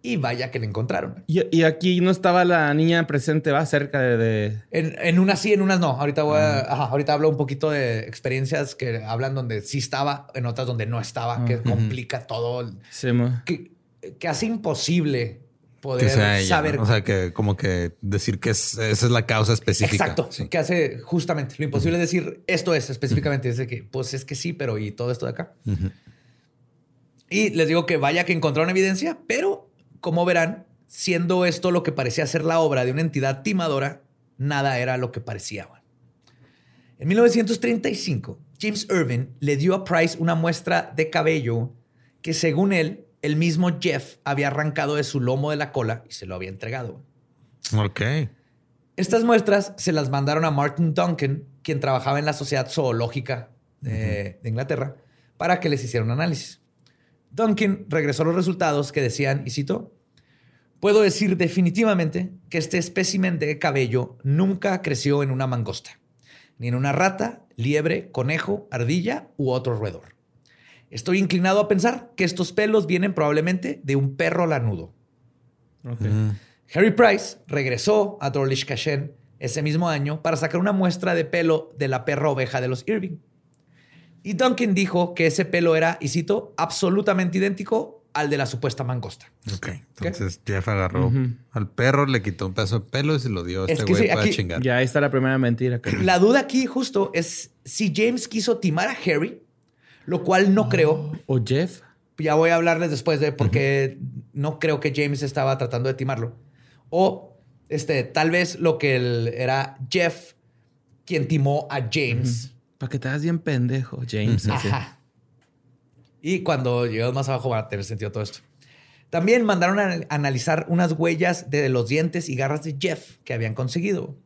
Speaker 5: Y vaya que la encontraron.
Speaker 4: Y, y aquí no estaba la niña presente, va cerca de. de-
Speaker 5: En, en unas sí, en unas no. Ahorita, voy a- ajá, ahorita hablo un poquito de experiencias que hablan donde sí estaba, en otras donde no estaba, que complica todo,
Speaker 4: Sí,
Speaker 5: que, que hace imposible poder
Speaker 3: Que sea ella.
Speaker 5: saber.
Speaker 3: ¿no? O sea, que como que decir que es- esa es la causa específica.
Speaker 5: Exacto.
Speaker 3: Sí.
Speaker 5: Que hace justamente lo imposible es decir esto es específicamente. Es de que, pues es que sí, pero y todo esto de acá. Y les digo que vaya que encontraron evidencia, pero como verán, siendo esto lo que parecía ser la obra de una entidad timadora, nada era lo que parecía. En 1935, James Irving le dio a Price una muestra de cabello que, según él, el mismo Jeff había arrancado de su lomo de la cola y se lo había entregado.
Speaker 3: Ok.
Speaker 5: Estas muestras se las mandaron a Martin Duncan, quien trabajaba en la Sociedad Zoológica de, de Inglaterra, para que les hiciera un análisis. Duncan regresó los resultados que decían, y cito, puedo decir definitivamente que este espécimen de cabello nunca creció en una mangosta, ni en una rata, liebre, conejo, ardilla u otro roedor. Estoy inclinado a pensar que estos pelos vienen probablemente de un perro lanudo. Harry Price regresó a Dawlish Kashen ese mismo año para sacar una muestra de pelo de la perra oveja de los Irving. Y Duncan dijo que ese pelo era, y cito, absolutamente idéntico al de la supuesta mangosta.
Speaker 3: Ok. Entonces Jeff agarró al perro, le quitó un pedazo de pelo y se lo dio a
Speaker 5: Es
Speaker 3: este
Speaker 5: que
Speaker 3: güey
Speaker 5: sí,
Speaker 3: para
Speaker 5: aquí-
Speaker 3: chingar.
Speaker 4: Ya ahí está la primera mentira. que-
Speaker 5: La duda aquí justo es si James quiso timar a Harry, lo cual no creo.
Speaker 4: O Jeff.
Speaker 5: Ya voy a hablarles después de por qué no creo que James estaba tratando de timarlo. O este, tal vez lo que él- era Jeff quien timó a James.
Speaker 4: Para que te hagas bien pendejo, James.
Speaker 5: Ajá. Y cuando llegamos más abajo va a tener sentido todo esto. También mandaron a analizar unas huellas de los dientes y garras de Jeff que habían conseguido.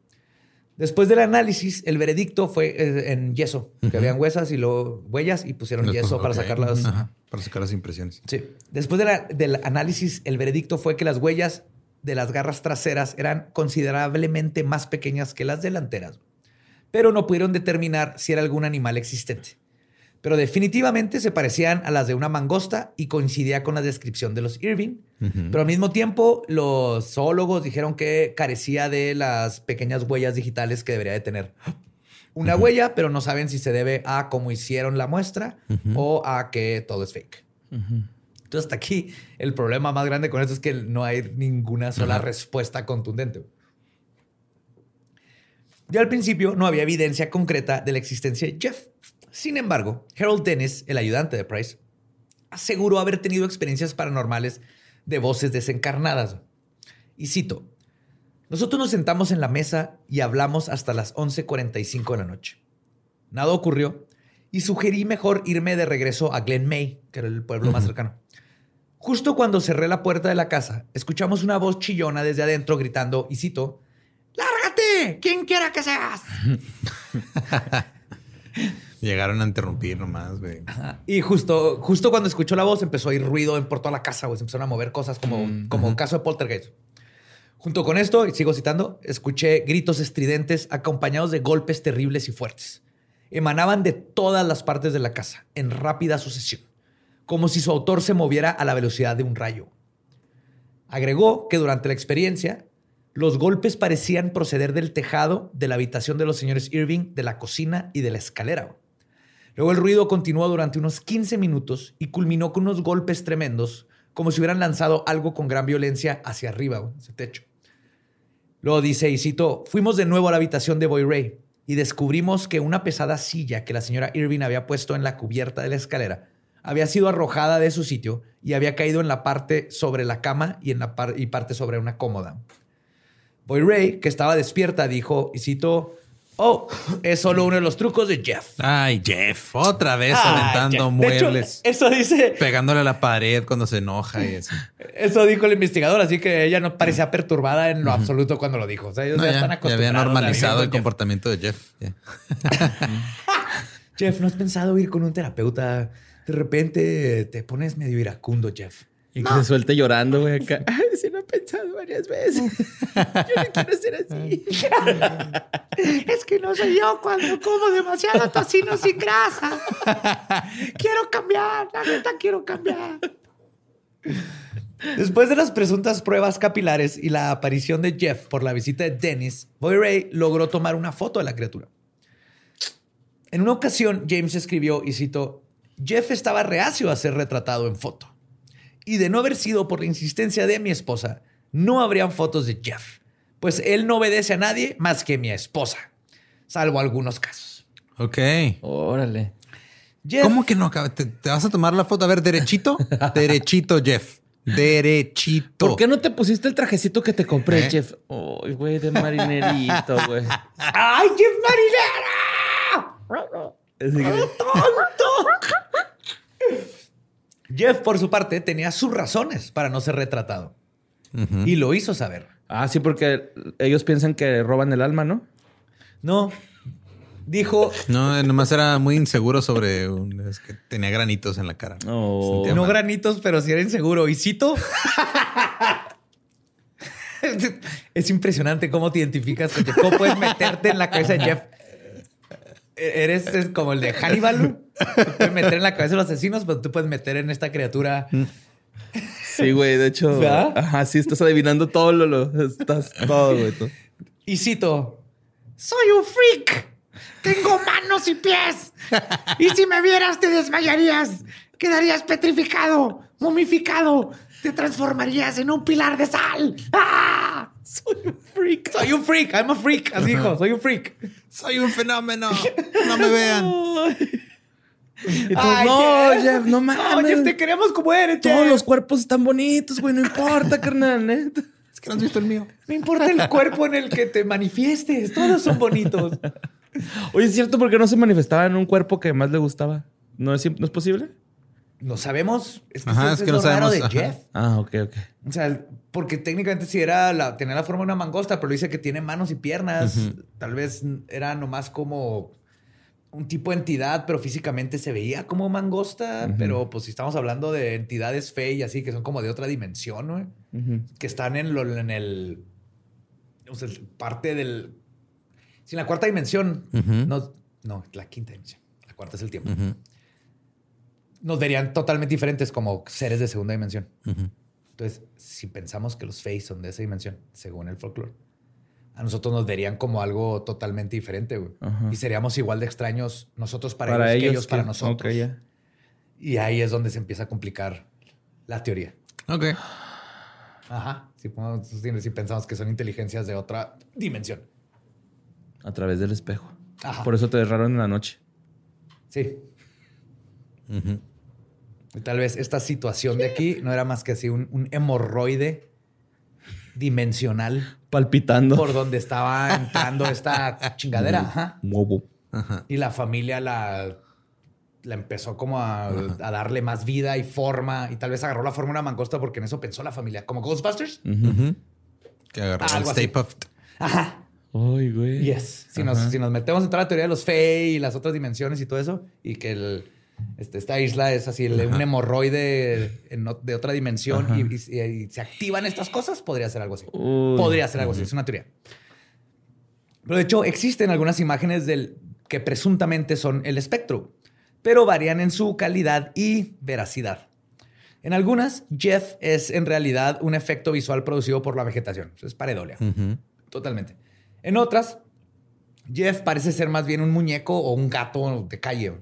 Speaker 5: Después del análisis, el veredicto fue eh, en yeso, que habían huesas y luego huellas y pusieron
Speaker 3: Después,
Speaker 5: yeso para sacar las,
Speaker 3: Ajá, para sacar las impresiones.
Speaker 5: Sí. Después de la- del análisis, el veredicto fue que las huellas de las garras traseras eran considerablemente más pequeñas que las delanteras, pero no pudieron determinar si era algún animal existente. Pero definitivamente se parecían a las de una mangosta y coincidía con la descripción de los Irving. Pero al mismo tiempo, los zoólogos dijeron que carecía de las pequeñas huellas digitales que debería de tener. Una huella, pero no saben si se debe a cómo hicieron la muestra o a que todo es fake. Entonces, hasta aquí el problema más grande con esto es que no hay ninguna sola respuesta contundente. Ya al principio no había evidencia concreta de la existencia de Jeff. Sin embargo, Harold Dennis, el ayudante de Price, aseguró haber tenido experiencias paranormales de voces desencarnadas. Y cito, nosotros nos sentamos en la mesa y hablamos hasta las 11.45 de la noche. Nada ocurrió y sugerí mejor irme de regreso a Glen May, que era el pueblo más cercano. Justo cuando cerré la puerta de la casa, escuchamos una voz chillona desde adentro gritando, y cito, ¡Quien quiera que seas!
Speaker 3: Llegaron a interrumpir nomás, güey.
Speaker 5: Y justo, justo cuando escuchó la voz empezó a ir ruido en por toda la casa, güey. Se empezaron a mover cosas como, como un caso de poltergeist. Junto con esto, y sigo citando, escuché gritos estridentes acompañados de golpes terribles y fuertes. Emanaban de todas las partes de la casa, en rápida sucesión. como si su autor se moviera a la velocidad de un rayo. Agregó que durante la experiencia, los golpes parecían proceder del tejado, de la habitación de los señores Irving, de la cocina y de la escalera. Luego el ruido continuó durante unos 15 minutos y culminó con unos golpes tremendos, como si hubieran lanzado algo con gran violencia hacia arriba, ese techo. Luego dice, y cito, fuimos de nuevo a la habitación de Boy Ray y descubrimos que una pesada silla que la señora Irving había puesto en la cubierta de la escalera había sido arrojada de su sitio y había caído en la parte sobre la cama y en la y parte sobre una cómoda. Boy Ray, que estaba despierta, dijo, y cito, oh, es solo uno de los trucos de Jeff.
Speaker 3: Ay, Jeff, otra vez
Speaker 5: Ay,
Speaker 3: aventando
Speaker 5: Jeff. De hecho,
Speaker 3: muebles,
Speaker 5: eso dice,
Speaker 3: pegándole a la pared cuando se enoja y eso.
Speaker 5: eso dijo el investigador, así que ella no parecía perturbada en lo absoluto cuando lo dijo. O sea, ellos
Speaker 3: No,
Speaker 5: ya,
Speaker 3: ya,
Speaker 5: están
Speaker 3: ya
Speaker 5: acostumbrados.
Speaker 3: había
Speaker 5: a
Speaker 3: normalizado el
Speaker 5: Jeff.
Speaker 3: comportamiento de Jeff. ya.
Speaker 5: Jeff, ¿no has pensado ir con un terapeuta? De repente te pones medio iracundo, Jeff.
Speaker 4: Y que se suelte llorando, güey, acá. Ay, sí lo he pensado varias veces. Yo no quiero ser así.
Speaker 5: Es que no soy yo cuando como demasiado tocino sin grasa. Quiero cambiar, la neta quiero cambiar. Después de las presuntas pruebas capilares y la aparición de Jeff por la visita de Dennis, Boy Ray logró tomar una foto de la criatura. En una ocasión, James escribió, y cito, Jeff estaba reacio a ser retratado en foto. Y de no haber sido por la insistencia de mi esposa, no habrían fotos de Jeff, pues él no obedece a nadie más que mi esposa, salvo algunos casos.
Speaker 3: Ok.
Speaker 4: Órale.
Speaker 5: Jeff,
Speaker 3: ¿Cómo que no? ¿Te, te vas a tomar la foto? A ver, derechito. derechito, Jeff. Derechito.
Speaker 4: ¿Por qué no te pusiste el trajecito que te compré,
Speaker 3: ¿Eh?
Speaker 4: Jeff? Ay, güey, de marinerito, güey.
Speaker 5: ¡Ay, Jeff Marinera!
Speaker 4: Que-
Speaker 5: Jeff, por su parte, tenía sus razones para no ser retratado. Y lo hizo saber.
Speaker 4: Ah, sí, porque ellos piensan que roban el alma, ¿no?
Speaker 5: No. Dijo,
Speaker 3: No, nomás era muy inseguro sobre un- es que tenía granitos en la cara.
Speaker 4: No.
Speaker 3: Sentía
Speaker 5: no
Speaker 3: mal.
Speaker 5: granitos, pero sí era inseguro. Y cito. es impresionante cómo te identificas con Jeff. ¿Cómo puedes meterte en la cabeza de Jeff? Eres es como el de Hannibal. Te puedes meter en la cabeza de los asesinos, pero tú puedes meter en esta criatura.
Speaker 4: Sí, güey, de hecho.
Speaker 5: ¿Verdad?
Speaker 4: Ajá, sí, estás adivinando todo lo. lo- estás todo, güey. todo.
Speaker 5: Y cito: Soy un freak. Tengo manos y pies. Y si me vieras, te desmayarías. Quedarías petrificado, momificado. Te transformarías en un pilar de sal. ¡Ah! Soy un freak. Soy un freak. I'm a freak. Así dijo, soy un freak.
Speaker 3: Soy un fenómeno. No me vean.
Speaker 4: Y tú,
Speaker 5: Ay,
Speaker 4: no,
Speaker 5: Jeff.
Speaker 4: Jeff, no mames.
Speaker 5: No, Jeff, te queremos como eres,
Speaker 4: Todos
Speaker 5: Jeff.
Speaker 4: los cuerpos están bonitos, güey. No importa, carnal, neta.
Speaker 3: Es que no has visto el mío.
Speaker 5: No importa el cuerpo en el que te manifiestes. Todos son bonitos.
Speaker 4: Oye, ¿es cierto por qué no se manifestaba en un cuerpo que más le gustaba? ¿No es, ¿no es posible?
Speaker 5: No sabemos. Es que,
Speaker 3: Ajá,
Speaker 5: eso
Speaker 3: es que
Speaker 5: lo
Speaker 3: no
Speaker 5: raro
Speaker 3: sabemos,
Speaker 5: de
Speaker 3: ajá.
Speaker 5: Jeff.
Speaker 4: Ah, ok, ok.
Speaker 5: O sea, porque técnicamente sí era la, tenía la forma de una mangosta, pero dice que tiene manos y piernas. Tal vez era nomás como un tipo de entidad, pero físicamente se veía como mangosta. Pero pues si estamos hablando de entidades fe y así, que son como de otra dimensión, güey,
Speaker 4: Ujú.
Speaker 5: que están en, lo, en el... O sea, parte del... Si en la cuarta dimensión, no, no, la quinta dimensión. La cuarta es el tiempo. Nos verían totalmente diferentes como seres de segunda dimensión. Entonces, si pensamos que los Fae son de esa dimensión, según el folclore, a nosotros nos verían como algo totalmente diferente, güey. Y seríamos igual de extraños nosotros para, ellos, que ellos para nosotros. Y ahí es donde se empieza a complicar la teoría.
Speaker 3: Ok.
Speaker 5: Ajá. Si, ponemos- si pensamos que son inteligencias de otra dimensión.
Speaker 4: A través del espejo.
Speaker 5: Ajá.
Speaker 4: Por eso te derraron en la noche.
Speaker 5: Sí. Y tal vez esta situación de aquí no era más que así un, un hemorroide dimensional
Speaker 4: Palpitando.
Speaker 5: por donde estaba entrando esta chingadera. Ajá.
Speaker 3: Ajá.
Speaker 5: Y la familia la, la empezó como a, a darle más vida y forma. Y tal vez agarró la forma de una mangosta porque en eso pensó la familia. Como Ghostbusters.
Speaker 3: Ujú. Que agarró el
Speaker 5: Algo así.
Speaker 3: Stay Puft.
Speaker 5: Ajá.
Speaker 4: Ay, güey.
Speaker 5: Yes. Si nos, si nos metemos en toda la teoría de los Fey y las otras dimensiones y todo eso, y que el, este, esta isla es así, un hemorroide en de otra dimensión y, y- y se activan estas cosas, podría ser algo así.
Speaker 4: Uy.
Speaker 5: Podría ser algo así, es una teoría. Pero de hecho, existen algunas imágenes del que presuntamente son el espectro, pero varían en su calidad y veracidad. En algunas, Jeff es en realidad un efecto visual producido por la vegetación. Es paredolia. Totalmente. En otras, Jeff parece ser más bien un muñeco o un gato de calle.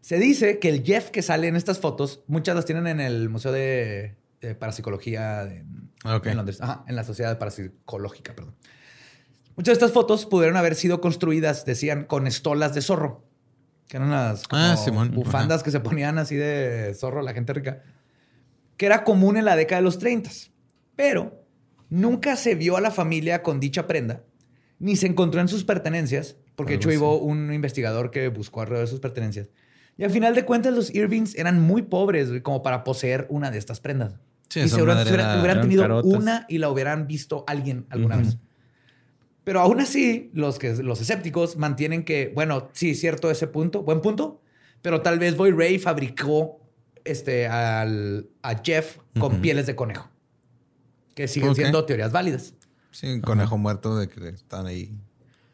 Speaker 5: Se dice que el Jeff que sale en estas fotos, muchas las tienen en el Museo de, de Parapsicología de-
Speaker 3: Ok.
Speaker 5: en Londres. Ajá, en la Sociedad Parapsicológica, perdón. Muchas de estas fotos pudieron haber sido construidas, decían, con estolas de zorro. Que eran las
Speaker 3: Ah,
Speaker 5: bufandas que se ponían así de zorro la gente rica. Que era común en la década de los 30. Pero nunca se vio a la familia con dicha prenda, ni se encontró en sus pertenencias, porque de hecho hubo un investigador que buscó alrededor de sus pertenencias. Y al final de cuentas, los Irvings eran muy pobres güey, como para poseer una de estas prendas.
Speaker 3: Sí,
Speaker 5: y
Speaker 3: esa
Speaker 5: se hubieran, tenido
Speaker 4: carotas.
Speaker 5: una y la hubieran visto alguien alguna vez. Pero aún así, los, que, los escépticos mantienen que, bueno, sí, cierto ese punto, buen punto, pero tal vez Boy Ray fabricó este, al, a Jeff con pieles de conejo, que siguen siendo teorías válidas.
Speaker 3: Sí, un conejo muerto de que están ahí.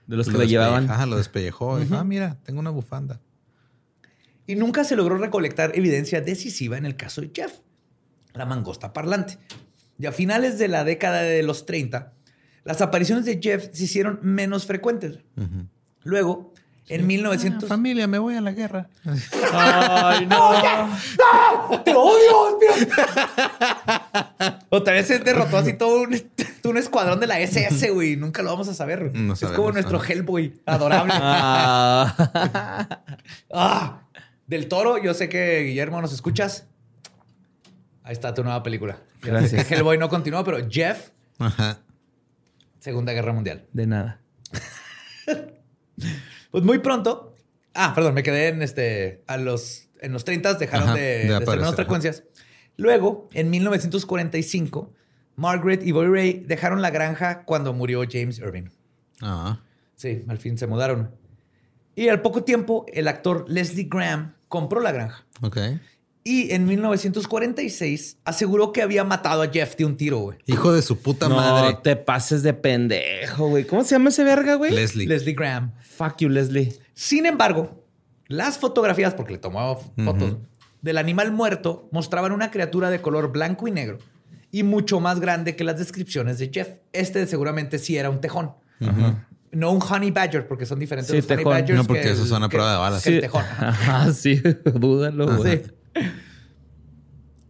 Speaker 4: De los que
Speaker 3: Lo
Speaker 4: llevaban.
Speaker 3: Ajá, lo despellejó. Dijo, ah, mira, tengo una bufanda.
Speaker 5: Y nunca se logró recolectar evidencia decisiva en el caso de Jeff, la mangosta parlante. Y a finales de la década de los 30, las apariciones de Jeff se hicieron menos frecuentes.
Speaker 3: Ujú.
Speaker 5: Luego, en 1900...
Speaker 3: Ah, familia, me voy a la guerra.
Speaker 4: Ay, no.
Speaker 5: ¡Te odio! Otra vez se derrotó así todo un, un escuadrón de la SS, güey. Nunca lo vamos a saber.
Speaker 3: No
Speaker 5: es como nuestro
Speaker 3: ajá.
Speaker 5: Hellboy, adorable.
Speaker 4: Ah.
Speaker 5: Ah, del Toro, yo sé que Guillermo nos escuchas. Ahí está tu nueva película.
Speaker 4: Gracias.
Speaker 5: Hellboy no continúa, pero Jeff,
Speaker 3: Ajá.
Speaker 5: Segunda Guerra Mundial.
Speaker 4: De nada.
Speaker 5: Pues muy pronto. Ah, perdón, me quedé en este. A los. En los 30 dejaron
Speaker 3: Ajá,
Speaker 5: de,
Speaker 3: de
Speaker 5: de
Speaker 3: ajá.
Speaker 5: frecuencias. Luego, en 1945, Margaret y Boy Ray dejaron la granja cuando murió James Irving.
Speaker 3: Ah.
Speaker 5: Sí, al fin se mudaron. Y al poco tiempo, el actor Leslie Graham compró la granja.
Speaker 3: Ok.
Speaker 5: Y en 1946 aseguró que había matado a Jeff de un tiro, güey.
Speaker 3: Hijo de su puta
Speaker 4: no
Speaker 3: madre.
Speaker 4: te pases de pendejo, güey. ¿Cómo se llama ese verga, güey?
Speaker 3: Leslie.
Speaker 5: Leslie Graham.
Speaker 4: Fuck you, Leslie.
Speaker 5: Sin embargo, las fotografías, porque le tomó fotos, del animal muerto mostraban una criatura de color blanco y negro y mucho más grande que las descripciones de Jeff. Este seguramente sí era un tejón. No un honey badger, porque son diferentes
Speaker 4: Sí,
Speaker 5: los honey
Speaker 4: tejón.
Speaker 5: badgers.
Speaker 3: No, porque
Speaker 5: el-
Speaker 3: son a prueba de balas.
Speaker 5: tejón.
Speaker 4: Ajá, sí. Dúdalo.
Speaker 5: Sí.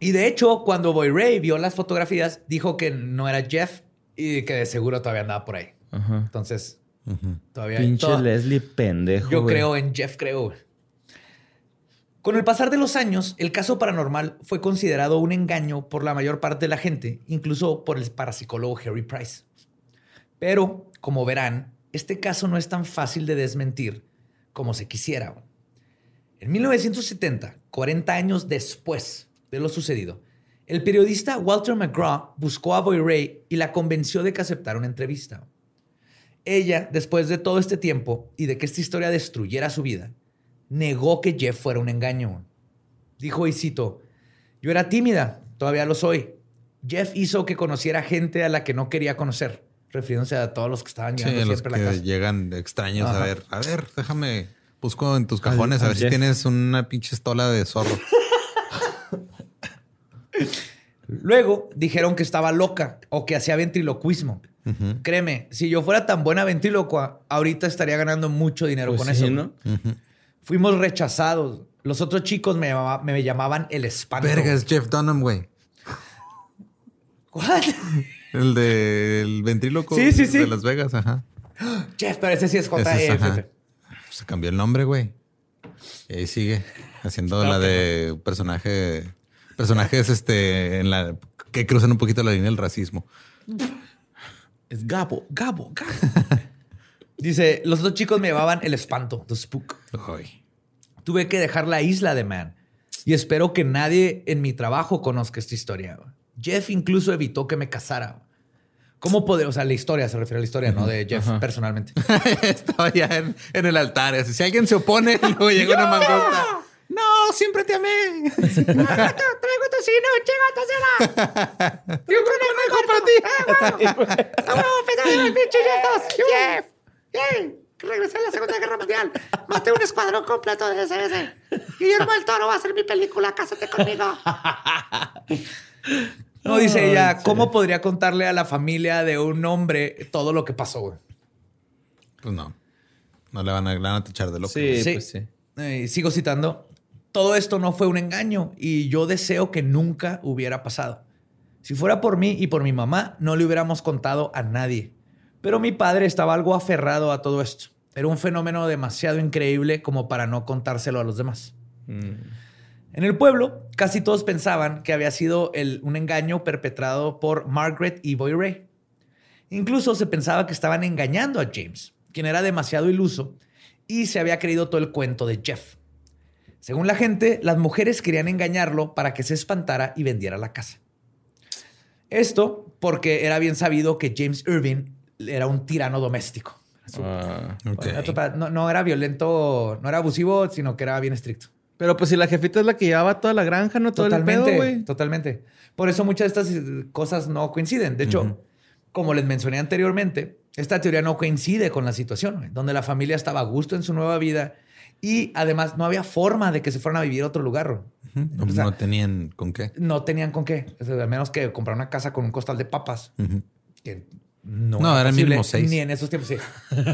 Speaker 5: Y de hecho, cuando Boy Ray vio las fotografías, dijo que no era Jeff y que de seguro todavía andaba por ahí.
Speaker 4: Ajá.
Speaker 5: Entonces,
Speaker 3: Ujú.
Speaker 5: todavía
Speaker 4: Pinche
Speaker 5: toda-
Speaker 4: Leslie pendejo.
Speaker 5: Yo
Speaker 4: güey.
Speaker 5: creo en Jeff, creo. Con el pasar de los años, el caso paranormal fue considerado un engaño por la mayor parte de la gente, incluso por el parapsicólogo Harry Price. Pero, como verán, este caso no es tan fácil de desmentir como se quisiera. En 1970, 40 años después de lo sucedido, el periodista Walter McGraw buscó a Boy Ray y la convenció de que aceptara una entrevista. Ella, después de todo este tiempo y de que esta historia destruyera su vida, negó que Jeff fuera un engaño. Dijo, y cito, yo era tímida, todavía lo soy. Jeff hizo que conociera gente a la que no quería conocer, refiriéndose a todos los que estaban
Speaker 3: Sí,
Speaker 5: llegando
Speaker 3: los
Speaker 5: siempre a la
Speaker 3: que
Speaker 5: casa.
Speaker 3: llegan extraños
Speaker 5: Ajá.
Speaker 3: a ver. A ver, déjame. Busco en tus cajones a ver si tienes una pinche estola de zorro.
Speaker 5: Luego dijeron que estaba loca o que hacía ventriloquismo. Créeme, si yo fuera tan buena ventrílocua, ahorita estaría ganando mucho dinero
Speaker 4: Pues
Speaker 5: con
Speaker 4: sí,
Speaker 5: eso.
Speaker 4: ¿no?
Speaker 5: Fuimos rechazados. Los otros chicos me, llamaba- me llamaban el espanto.
Speaker 3: Verga, es Jeff Dunham, güey.
Speaker 5: What?
Speaker 3: El del ventríloco
Speaker 5: Sí, sí, sí.
Speaker 3: de Las Vegas, ajá.
Speaker 5: Jeff, pero ese sí es JF.
Speaker 3: ajá. Se cambió el nombre, güey. Y ahí sigue haciendo
Speaker 5: Claro
Speaker 3: la de personaje, personajes este en la que cruzan un poquito la línea del racismo.
Speaker 5: Es Gabo, Gabo, Gabo. Dice, los dos chicos me llamaban el espanto, the spook.
Speaker 3: Ay.
Speaker 5: Tuve que dejar la isla de Man y espero que nadie en mi trabajo conozca esta historia. Jeff incluso evitó que me casara. ¿Cómo poder? O sea, la historia se refiere a la historia, no de Jeff personalmente.
Speaker 3: Estaba ya en, en el altar. Así, si alguien se opone, luego llega una mangosta. No, siempre te amé.
Speaker 5: Traigo tocino, chinga, tocina.
Speaker 3: Yo conejo para ti.
Speaker 5: ¡Vamos, empezamos los pinches! ¡Jeff! ¡Yay! regresé a la Segunda Guerra Mundial. Maté un escuadrón completo de SS. Guillermo del Toro va a hacer mi película. Cásate conmigo. No, dice ella, ¿cómo podría contarle a la familia de un hombre todo lo que pasó, güey?
Speaker 3: Pues no. No le van a, le van a tachar de loco.
Speaker 4: Sí,
Speaker 5: Sí.
Speaker 4: pues sí.
Speaker 5: Eh, sigo citando. Todo esto no fue un engaño y yo deseo que nunca hubiera pasado. Si fuera por mí y por mi mamá, no le hubiéramos contado a nadie. Pero mi padre estaba algo aferrado a todo esto. Era un fenómeno demasiado increíble como para no contárselo a los demás. En el pueblo, casi todos pensaban que había sido el- un engaño perpetrado por Margaret y Boy Ray. Incluso se pensaba que estaban engañando a James, quien era demasiado iluso y se había creído todo el cuento de Jeff. Según la gente, las mujeres querían engañarlo para que se espantara y vendiera la casa. Esto porque era bien sabido que James Irving era un tirano doméstico.
Speaker 4: Ah.
Speaker 5: No era violento, no era abusivo, sino que era bien estricto.
Speaker 4: Pero pues si la jefita es la que llevaba toda la granja, ¿no? Todo el
Speaker 5: Totalmente,
Speaker 4: pedo, güey.
Speaker 5: totalmente. Por eso muchas de estas eh, cosas no coinciden. De hecho, como les mencioné anteriormente, esta teoría no coincide con la situación, güey, donde la familia estaba a gusto en su nueva vida y además no había forma de que se fueran a vivir a otro lugar. güey.
Speaker 3: Ujú.
Speaker 5: O sea,
Speaker 3: no tenían con qué.
Speaker 5: No tenían con qué, O sea, al menos que comprar una casa con un costal de papas.
Speaker 3: Ujú.
Speaker 5: que no,
Speaker 3: No, era
Speaker 5: posible,
Speaker 3: mínimo seis.
Speaker 5: Ni en esos tiempos, sí.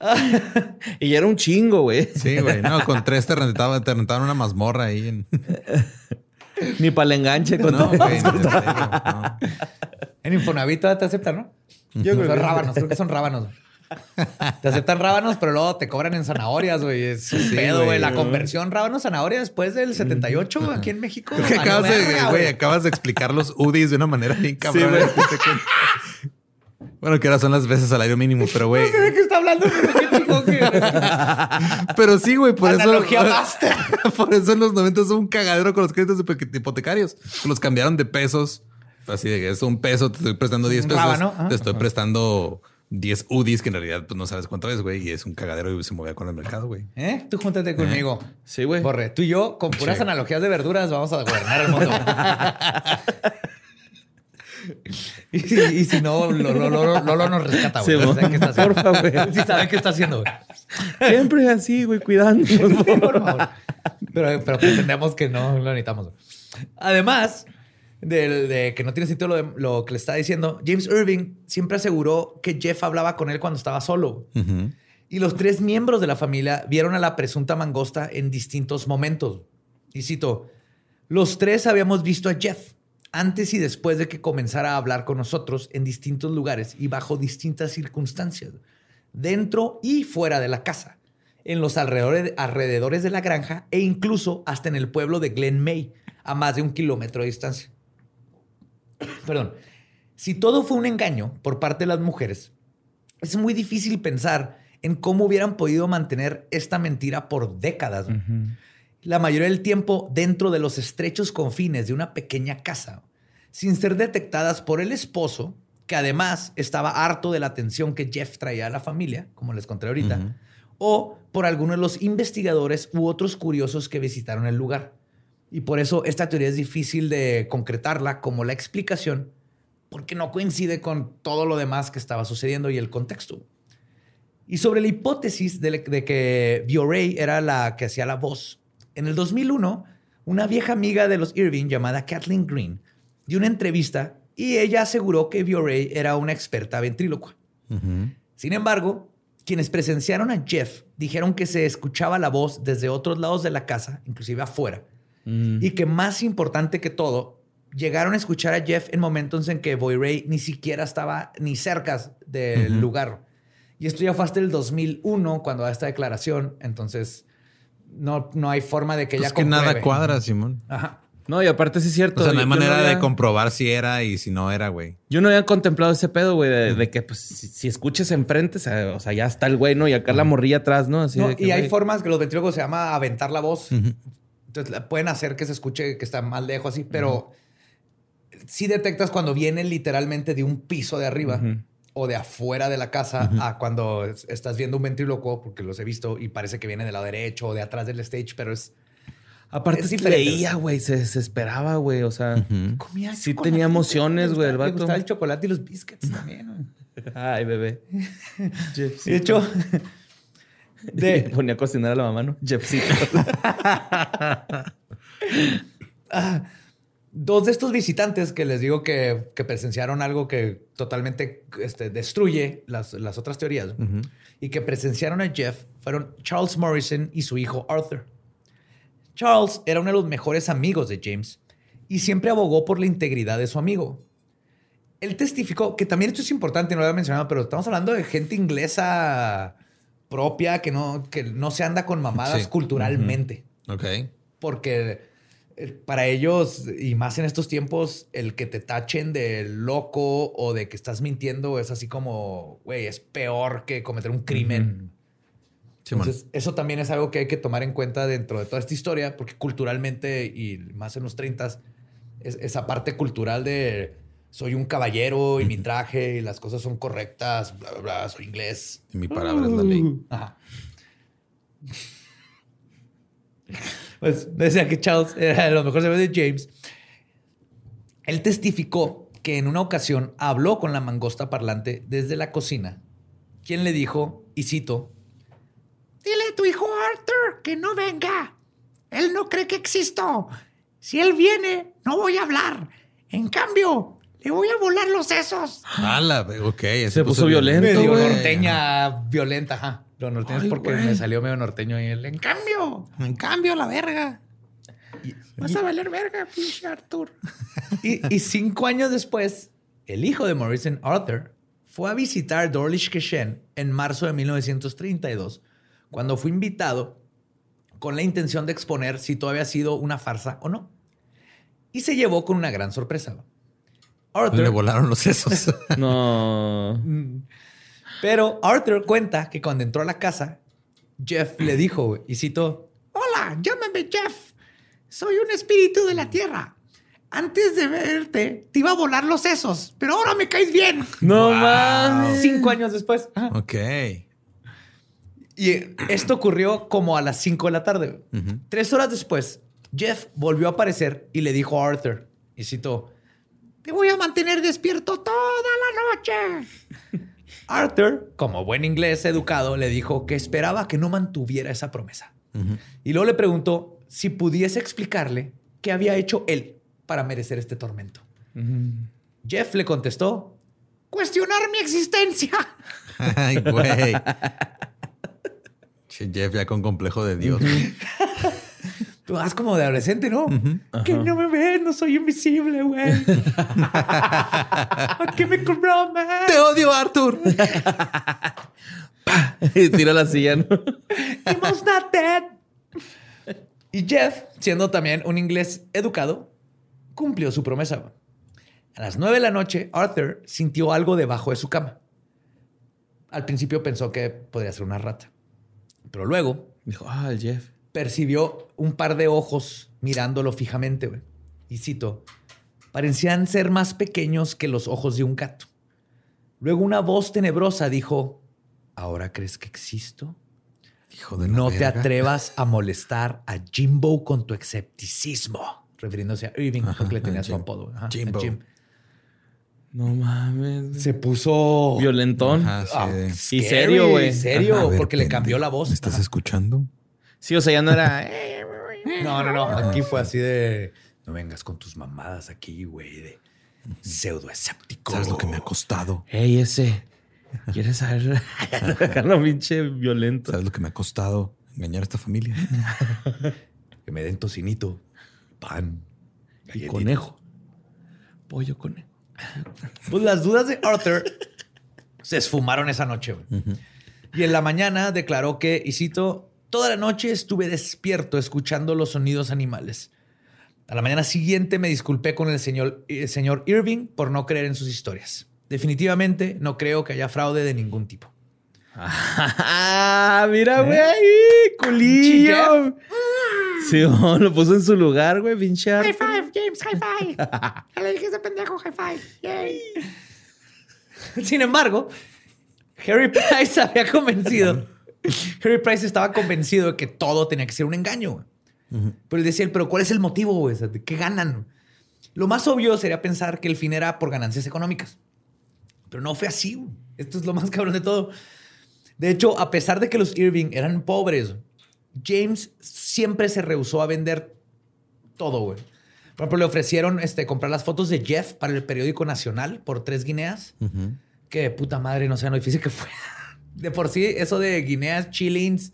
Speaker 4: Y era un chingo, güey.
Speaker 3: Sí, güey. No, con tres te rentaban, te rentaban una mazmorra ahí. En...
Speaker 4: Ni para el enganche con
Speaker 3: No,
Speaker 4: todo.
Speaker 3: güey. en serio, no.
Speaker 5: En Infonavit todavía te aceptan, ¿no?
Speaker 4: Yo creo
Speaker 5: son
Speaker 4: que-
Speaker 5: rábanos, creo que son rábanos. Te aceptan rábanos, pero luego te cobran en zanahorias, güey. Es un
Speaker 3: Sí,
Speaker 5: pedo,
Speaker 3: güey.
Speaker 5: La conversión rábanos-zanahoria después del 78 güey, aquí en México.
Speaker 3: Creo que
Speaker 5: valió
Speaker 3: acabas de,
Speaker 5: verga,
Speaker 3: güey, acabas de explicar los UDIs de una manera bien cabrón. Bueno, que ahora son las veces salario mínimo, pero güey.
Speaker 5: ¿De qué está hablando? Pero qué
Speaker 3: sí, güey, por eso.
Speaker 5: Analogía basta.
Speaker 3: Por eso en los 90 es un cagadero con los créditos hipo- hipotecarios. Los cambiaron de pesos. Así de que es un peso, te estoy prestando 10
Speaker 5: Un
Speaker 3: pesos. Te estoy prestando 10 UDIs, que en realidad pues, no sabes cuánto es, güey. Y es un cagadero y se movía con el mercado, güey.
Speaker 5: ¿Eh? Tú júntate conmigo.
Speaker 4: Sí, güey.
Speaker 5: Borre, tú y yo, con puras
Speaker 3: Sí.
Speaker 5: analogías de verduras, vamos a gobernar el mundo. y, si, y si no, Lolo, Lolo- Lolo nos rescata, güey.
Speaker 4: Sí,
Speaker 5: qué está haciendo.
Speaker 4: Porfa, güey.
Speaker 5: Sí sabe qué está haciendo, güey.
Speaker 4: Siempre es así, güey, cuidándonos.
Speaker 5: Sí, por favor. Pero, pero pretendemos que no lo necesitamos. Además de, de que no tiene sentido lo, de- lo que le está diciendo, James Irving siempre aseguró que Jeff hablaba con él cuando estaba solo. Y los tres miembros de la familia vieron a la presunta mangosta en distintos momentos. Y cito, los tres habíamos visto a Jeff antes y después de que comenzara a hablar con nosotros en distintos lugares y bajo distintas circunstancias, dentro y fuera de la casa, en los alrededores, de la granja e incluso hasta en el pueblo de Glen May, a más de un kilómetro de distancia. Perdón. Si todo fue un engaño por parte de las mujeres, es muy difícil pensar en cómo hubieran podido mantener esta mentira por décadas. La mayoría del tiempo dentro de los estrechos confines de una pequeña casa, sin ser detectadas por el esposo, que además estaba harto de la atención que Jeff traía a la familia, como les conté ahorita, o por algunos de los investigadores u otros curiosos que visitaron el lugar. Y por eso esta teoría es difícil de concretarla como la explicación, porque no coincide con todo lo demás que estaba sucediendo y el contexto. Y sobre la hipótesis de, de que Bioray era la que hacía la voz, en el 2001, una vieja amiga de los Irving llamada Kathleen Green dio una entrevista y ella aseguró que Bioray era una experta ventrílocua. Sin embargo, quienes presenciaron a Jeff dijeron que se escuchaba la voz desde otros lados de la casa, inclusive afuera, y que más importante que todo, llegaron a escuchar a Jeff en momentos en que Boy Ray ni siquiera estaba ni cerca del lugar. Y esto ya fue hasta el 2001 cuando da esta declaración, entonces no, no hay forma de que
Speaker 3: Pues
Speaker 5: ella
Speaker 3: que nada cuadra, Simón.
Speaker 5: Ajá.
Speaker 4: No, y aparte sí es cierto.
Speaker 3: O sea, no hay
Speaker 4: yo- yo
Speaker 3: manera
Speaker 4: había-
Speaker 3: de comprobar si era y si no era, güey.
Speaker 4: Yo no había contemplado ese pedo, güey, de, de que pues si, si escuchas enfrente, o sea, o sea, ya está el güey, ¿no? Y acá la morrilla atrás, ¿no? Así
Speaker 5: No,
Speaker 4: de que,
Speaker 5: y hay
Speaker 4: güey,
Speaker 5: formas que los ventrílogos se llama aventar la voz. Entonces la- pueden hacer que se escuche que está más lejos así, pero sí detectas cuando viene literalmente de un piso de arriba. O de afuera de la casa a cuando es- estás viendo un ventrílocuo, porque los he visto y parece que viene del lado derecho o de atrás del stage, pero es
Speaker 4: Aparte,
Speaker 5: Es
Speaker 4: leía, güey. Se desesperaba, güey. O sea,
Speaker 5: Comía
Speaker 4: Sí
Speaker 5: chocolate,
Speaker 4: tenía emociones, güey, el vato.
Speaker 5: gustaba el chocolate y los biscuits también.
Speaker 4: ay, bebé. Jeff,
Speaker 5: De hecho,
Speaker 4: de... ponía a cocinar a la mamá, ¿no? Jeffcito.
Speaker 5: Dos de estos visitantes que les digo que, que presenciaron algo que totalmente este, destruye las, las otras teorías y que presenciaron a Jeff fueron Charles Morrison y su hijo Arthur. Charles era uno de los mejores amigos de James y siempre abogó por la integridad de su amigo. Él testificó que también esto es importante, no lo había mencionado, pero estamos hablando de gente inglesa propia que no, que no se anda con mamadas
Speaker 3: Sí.
Speaker 5: culturalmente
Speaker 3: Ok.
Speaker 5: porque para ellos, y más en estos tiempos, el que te tachen de loco o de que estás mintiendo es así como, güey, es peor que cometer un crimen. Entonces, eso también es algo que hay que tomar en cuenta dentro de toda esta historia, porque culturalmente, y más en los 30, es, esa parte cultural de soy un caballero y mi traje y las cosas son correctas, bla, bla, bla, soy inglés.
Speaker 3: Y mi palabra es la ley.
Speaker 5: Ajá. Pues decía que Charles era de los mejores de James. Él testificó que en una ocasión habló con la mangosta parlante desde la cocina, quien le dijo, y cito,
Speaker 6: Dile a tu hijo Arthur que no venga. Él no cree que existo. Si él viene, no voy a hablar. En cambio, le voy a volar los sesos.
Speaker 3: Ala, ok.
Speaker 4: Se puso violento,
Speaker 5: medio
Speaker 4: güey.
Speaker 5: norteña violenta, ajá. Lo norteño es porque
Speaker 4: güey.
Speaker 5: me salió medio norteño y él.
Speaker 6: En cambio,
Speaker 3: En cambio, la verga.
Speaker 6: vas a valer verga, pinche Arthur.
Speaker 5: Y, y cinco años después, el hijo de Morrison, Arthur, fue a visitar Dawlish Keshen en marzo de 1932, cuando fue invitado con la intención de exponer si todo había sido una farsa o no. Y se llevó con una gran sorpresa.
Speaker 3: Le
Speaker 5: Arthur,
Speaker 3: volaron los sesos.
Speaker 4: No.
Speaker 5: pero Arthur cuenta que cuando entró a la casa, Jeff le dijo, y citó,
Speaker 6: Hola, llámame Jeff. Soy un espíritu de la tierra. Antes de verte, te iba a volar los sesos, pero ahora me caes bien.
Speaker 4: No mames.
Speaker 5: cinco años después. Ajá.
Speaker 3: ok.
Speaker 5: Y esto ocurrió como a las 5 de la tarde. Tres horas después, Jeff volvió a aparecer y le dijo a Arthur, y citó,
Speaker 6: Te voy a mantener despierto toda la noche.
Speaker 5: Arthur, como buen inglés educado, le dijo que esperaba que no mantuviera esa promesa. Y luego le preguntó si pudiese explicarle qué había hecho él para merecer este tormento. Jeff le contestó,
Speaker 6: Cuestionar mi existencia.
Speaker 3: Ay, güey. Jeff ya con complejo de Dios.
Speaker 5: Tú vas como de adolescente, ¿no? Que no me ves, no soy invisible, güey. ¿A qué me cobró, man?
Speaker 3: Te odio, Arthur.
Speaker 4: Y Tira la silla, ¿no?
Speaker 5: Not dead. Y Jeff, siendo también un inglés educado, cumplió su promesa. A las nueve de la noche, Arthur sintió algo debajo de su cama. Al principio pensó que podría ser una rata. Pero luego
Speaker 4: Dijo, ah, el Jeff.
Speaker 5: Percibió un par de ojos mirándolo fijamente. güey. Y cito, parecían ser más pequeños que los ojos de un gato. Luego una voz tenebrosa dijo, ¿ahora crees que existo?
Speaker 3: Hijo de
Speaker 5: No te
Speaker 3: verga.
Speaker 5: atrevas a molestar a Jimbo con tu escepticismo. Refiriéndose a Irving,
Speaker 3: Ajá,
Speaker 5: porque le tenía su apodo. Ajá,
Speaker 3: Jimbo.
Speaker 5: Jim.
Speaker 4: No mames.
Speaker 5: Se puso
Speaker 4: Violentón.
Speaker 3: Ajá, sí,
Speaker 5: ah,
Speaker 3: de-
Speaker 5: scary,
Speaker 4: serio, güey.
Speaker 5: Serio,
Speaker 3: ver,
Speaker 5: porque le cambió la voz.
Speaker 3: ¿Me estás
Speaker 5: Ajá.
Speaker 3: escuchando?
Speaker 4: Sí, o sea, ya no era. eh,
Speaker 5: No, no, no. Aquí fue así de. No vengas con tus mamadas aquí, güey, de pseudo escéptico.
Speaker 3: ¿Sabes lo que me ha costado?
Speaker 4: Ey, ese. ¿Quieres saber? Dejarlo pinche violento.
Speaker 3: ¿Sabes lo que me ha costado engañar a esta familia?
Speaker 5: Que me den tocinito, pan
Speaker 4: Y conejo. Pollo conejo.
Speaker 5: Pues las dudas de Arthur se esfumaron esa noche. güey. Y en la mañana declaró que, y cito, toda la noche estuve despierto escuchando los sonidos animales. A la mañana siguiente me disculpé con el señor, el señor Irving por no creer en sus historias. Definitivamente no creo que haya fraude de ningún tipo.
Speaker 4: Ah, mira, güey. ahí, Culillo. Sí, oh, lo puso en su lugar, güey, pinche
Speaker 6: High five, James, high five. Ya le dije ese pendejo high five. Yay.
Speaker 5: Sin embargo, Harry Price había convencido. Harry Price estaba convencido de que todo tenía que ser un engaño. Pero él decía, pero ¿cuál es el motivo? güey? O sea, ¿de ¿Qué ganan? Lo más obvio sería pensar que el fin era por ganancias económicas. Pero no fue así. güey. Esto es lo más cabrón de todo. De hecho, a pesar de que los Irving eran pobres, James siempre se rehusó a vender todo, güey. Por ejemplo, le ofrecieron este, comprar las fotos de Jeff para el periódico nacional por tres guineas. Que puta madre, no sé lo difícil que fue. De por sí, eso de guineas, chillings,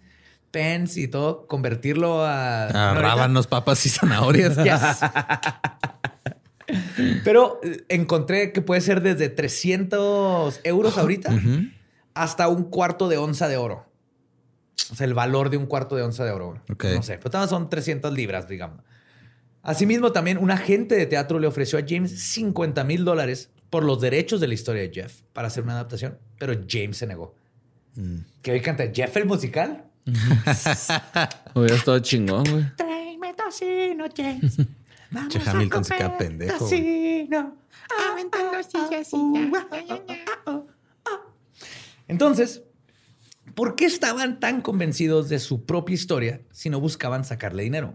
Speaker 5: pens y todo, convertirlo a... Ahorita-
Speaker 3: rábanos, papas y zanahorias.
Speaker 5: Yes. Pero eh, encontré que puede ser desde 300 euros ahorita hasta un cuarto de onza de oro. O sea, el valor de un cuarto de onza de oro. No sé, pero son 300 libras, digamos. Asimismo, también un agente de teatro le ofreció a James 50 mil dólares por los derechos de la historia de Jeff para hacer una adaptación, pero James se negó.
Speaker 3: Mm.
Speaker 5: Que hoy canta Jeff el musical.
Speaker 4: Hubiera estado chingón, güey.
Speaker 6: Tráeme tocino, James. Vamos
Speaker 3: Che,
Speaker 6: a
Speaker 3: Hamilton se queda pendejo.
Speaker 6: Tocino. Aventando sillas
Speaker 5: Entonces, ¿por qué estaban tan convencidos de su propia historia si no buscaban sacarle dinero?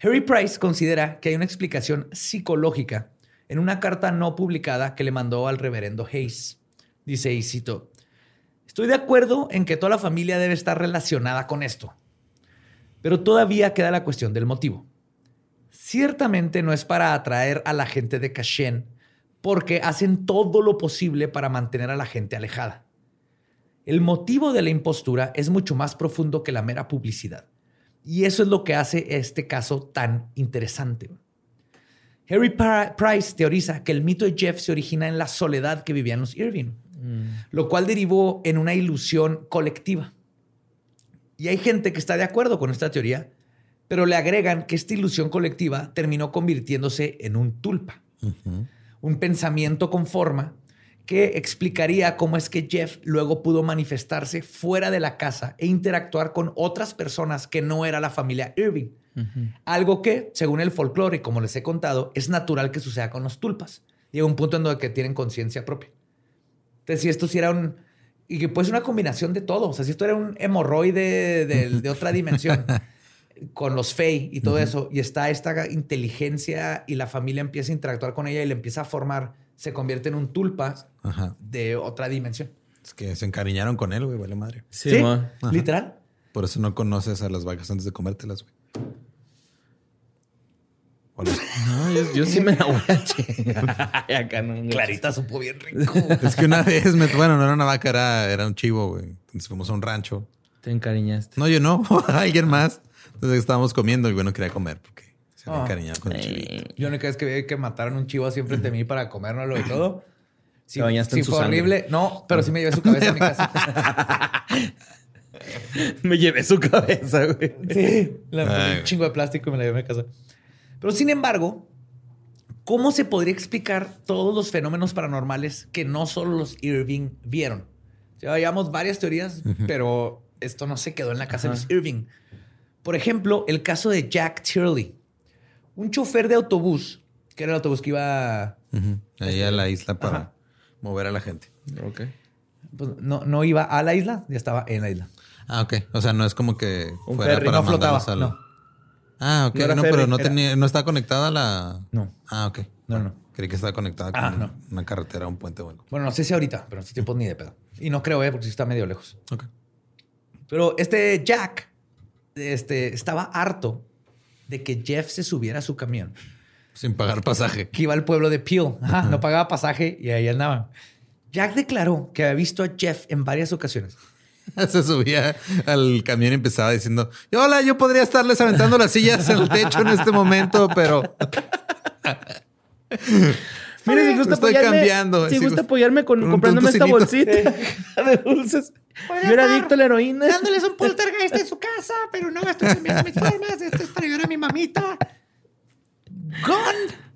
Speaker 5: Harry Price considera que hay una explicación psicológica en una carta no publicada que le mandó al reverendo Hayes. Dice, y cito, estoy de acuerdo en que toda la familia debe estar relacionada con esto, pero todavía queda la cuestión del motivo. Ciertamente no es para atraer a la gente de Cashen, porque hacen todo lo posible para mantener a la gente alejada. El motivo de la impostura es mucho más profundo que la mera publicidad. Y eso es lo que hace este caso tan interesante. Harry Pri- Price teoriza que el mito de Jeff se origina en la soledad que vivían los Irving, lo cual derivó en una ilusión colectiva. Y hay gente que está de acuerdo con esta teoría, pero le agregan que esta ilusión colectiva terminó convirtiéndose en un tulpa un pensamiento con forma que explicaría cómo es que Jeff luego pudo manifestarse fuera de la casa e interactuar con otras personas que no era la familia Irving. Algo que, según el folclore y como les he contado, es natural que suceda con los tulpas. Llega un punto en donde que tienen conciencia propia. Entonces, si esto sí era un... Y que puede ser una combinación de todo. O sea, si esto era un hemorroide de, de otra dimensión con los Fey y todo eso, y está esta inteligencia y la familia empieza a interactuar con ella y le empieza a formar, se convierte en un tulpa
Speaker 3: Ajá.
Speaker 5: de otra dimensión.
Speaker 3: Es que se encariñaron con él, güey, vale madre.
Speaker 4: Sí.
Speaker 3: Ajá.
Speaker 5: literal.
Speaker 3: Por eso no conoces a las vacas antes de comértelas, güey. Hola.
Speaker 4: No, yo, yo sí me la voy a chingar. Acá no.
Speaker 5: Clarita supo bien rico.
Speaker 3: Es que una vez, me, bueno, no era una vaca, era, era un chivo, güey. Entonces fuimos a un rancho.
Speaker 4: Te encariñaste.
Speaker 3: No, yo no, alguien más. Entonces estábamos comiendo y bueno, quería comer porque se había
Speaker 5: Ah.
Speaker 3: encariñado con el chivito.
Speaker 5: Yo única vez que vi que mataron un chivo así enfrente de mí para comérnoslo y todo. Sí,
Speaker 4: Te bañaste
Speaker 5: sí
Speaker 4: en su
Speaker 5: fue
Speaker 4: sangre.
Speaker 5: horrible. No, pero sí me llevé su cabeza a mi casa.
Speaker 4: Me llevé su cabeza, güey.
Speaker 5: Sí, la
Speaker 3: Ay,
Speaker 5: un chingo de plástico y me la llevé a mi casa. Pero sin embargo, ¿cómo se podría explicar todos los fenómenos paranormales que no solo los Irving vieron? Ya habíamos varias teorías, pero esto no se quedó en la casa de los Irving. Por ejemplo, el caso de Jack Turley, un chofer de autobús, que era el autobús que iba.
Speaker 3: Ahí a la isla para
Speaker 5: Ajá.
Speaker 3: mover a la gente.
Speaker 4: Ok.
Speaker 5: pues, no, no iba a la isla, ya estaba en la isla.
Speaker 3: Ah, ok. O sea, no es como que
Speaker 5: Un
Speaker 3: fuera
Speaker 5: ferry,
Speaker 3: para
Speaker 5: no flotaba,
Speaker 3: al-
Speaker 5: no.
Speaker 3: Ah, ok.
Speaker 5: No
Speaker 3: pero no tenía, no está conectada a la.
Speaker 5: No.
Speaker 3: Ah, ok.
Speaker 5: No, no.
Speaker 3: Creí que estaba conectada con
Speaker 5: Ah, no.
Speaker 3: una carretera, un puente o algo.
Speaker 5: Bueno, no sé si ahorita, pero en estos tiempos ni de pedo. Y no creo, ¿eh? porque sí está medio lejos.
Speaker 3: Ok.
Speaker 5: Pero este Jack este, estaba harto de que Jeff se subiera a su camión,
Speaker 3: Sin pagar pasaje.
Speaker 5: que iba al pueblo de Peel. Ajá, no pagaba pasaje y ahí andaban. Jack declaró que había visto a Jeff en varias ocasiones.
Speaker 3: Se subía al camión y empezaba diciendo: Hola, yo podría estarles aventando las sillas en el techo en este momento, pero
Speaker 4: Mire, si gusta
Speaker 3: estoy
Speaker 4: apoyarme,
Speaker 3: cambiando.
Speaker 4: Si
Speaker 3: Sí,
Speaker 4: gusta apoyarme con,
Speaker 3: con un
Speaker 4: comprándome esta bolsita de dulces. Yo era adicto a la heroína.
Speaker 6: Dándoles un poltergeist en su casa, pero no estoy cambiando mis formas. Esto es para ayudar a mi mamita. Gon.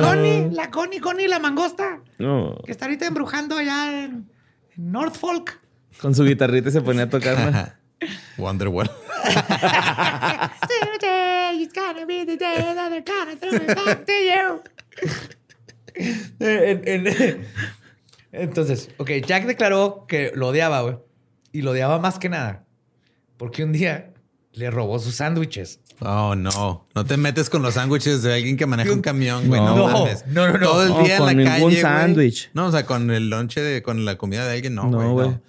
Speaker 6: Connie, la Connie, Connie, la mangosta,
Speaker 4: No.
Speaker 6: que está ahorita embrujando allá en, en Norfolk.
Speaker 4: Con su guitarrita se ponía a tocar.
Speaker 3: Wonderwall.
Speaker 6: Today is gonna be the day that they're gonna throw it back to you.
Speaker 5: En- en- Entonces, ok, Jack declaró que lo odiaba, güey. Y lo odiaba más que nada. Porque un día le robó sus sándwiches.
Speaker 3: Oh, no. No te metes con los sándwiches de alguien que maneja un camión, güey. No,
Speaker 5: No,
Speaker 3: mames.
Speaker 5: no, no, no.
Speaker 3: Todo el
Speaker 4: No,
Speaker 3: día
Speaker 4: con
Speaker 3: en la
Speaker 4: ningún
Speaker 3: calle, güey.
Speaker 4: sándwich.
Speaker 3: No, o sea, con el lonche de, con la comida de alguien, no,
Speaker 4: No,
Speaker 3: güey.
Speaker 4: güey.
Speaker 3: no.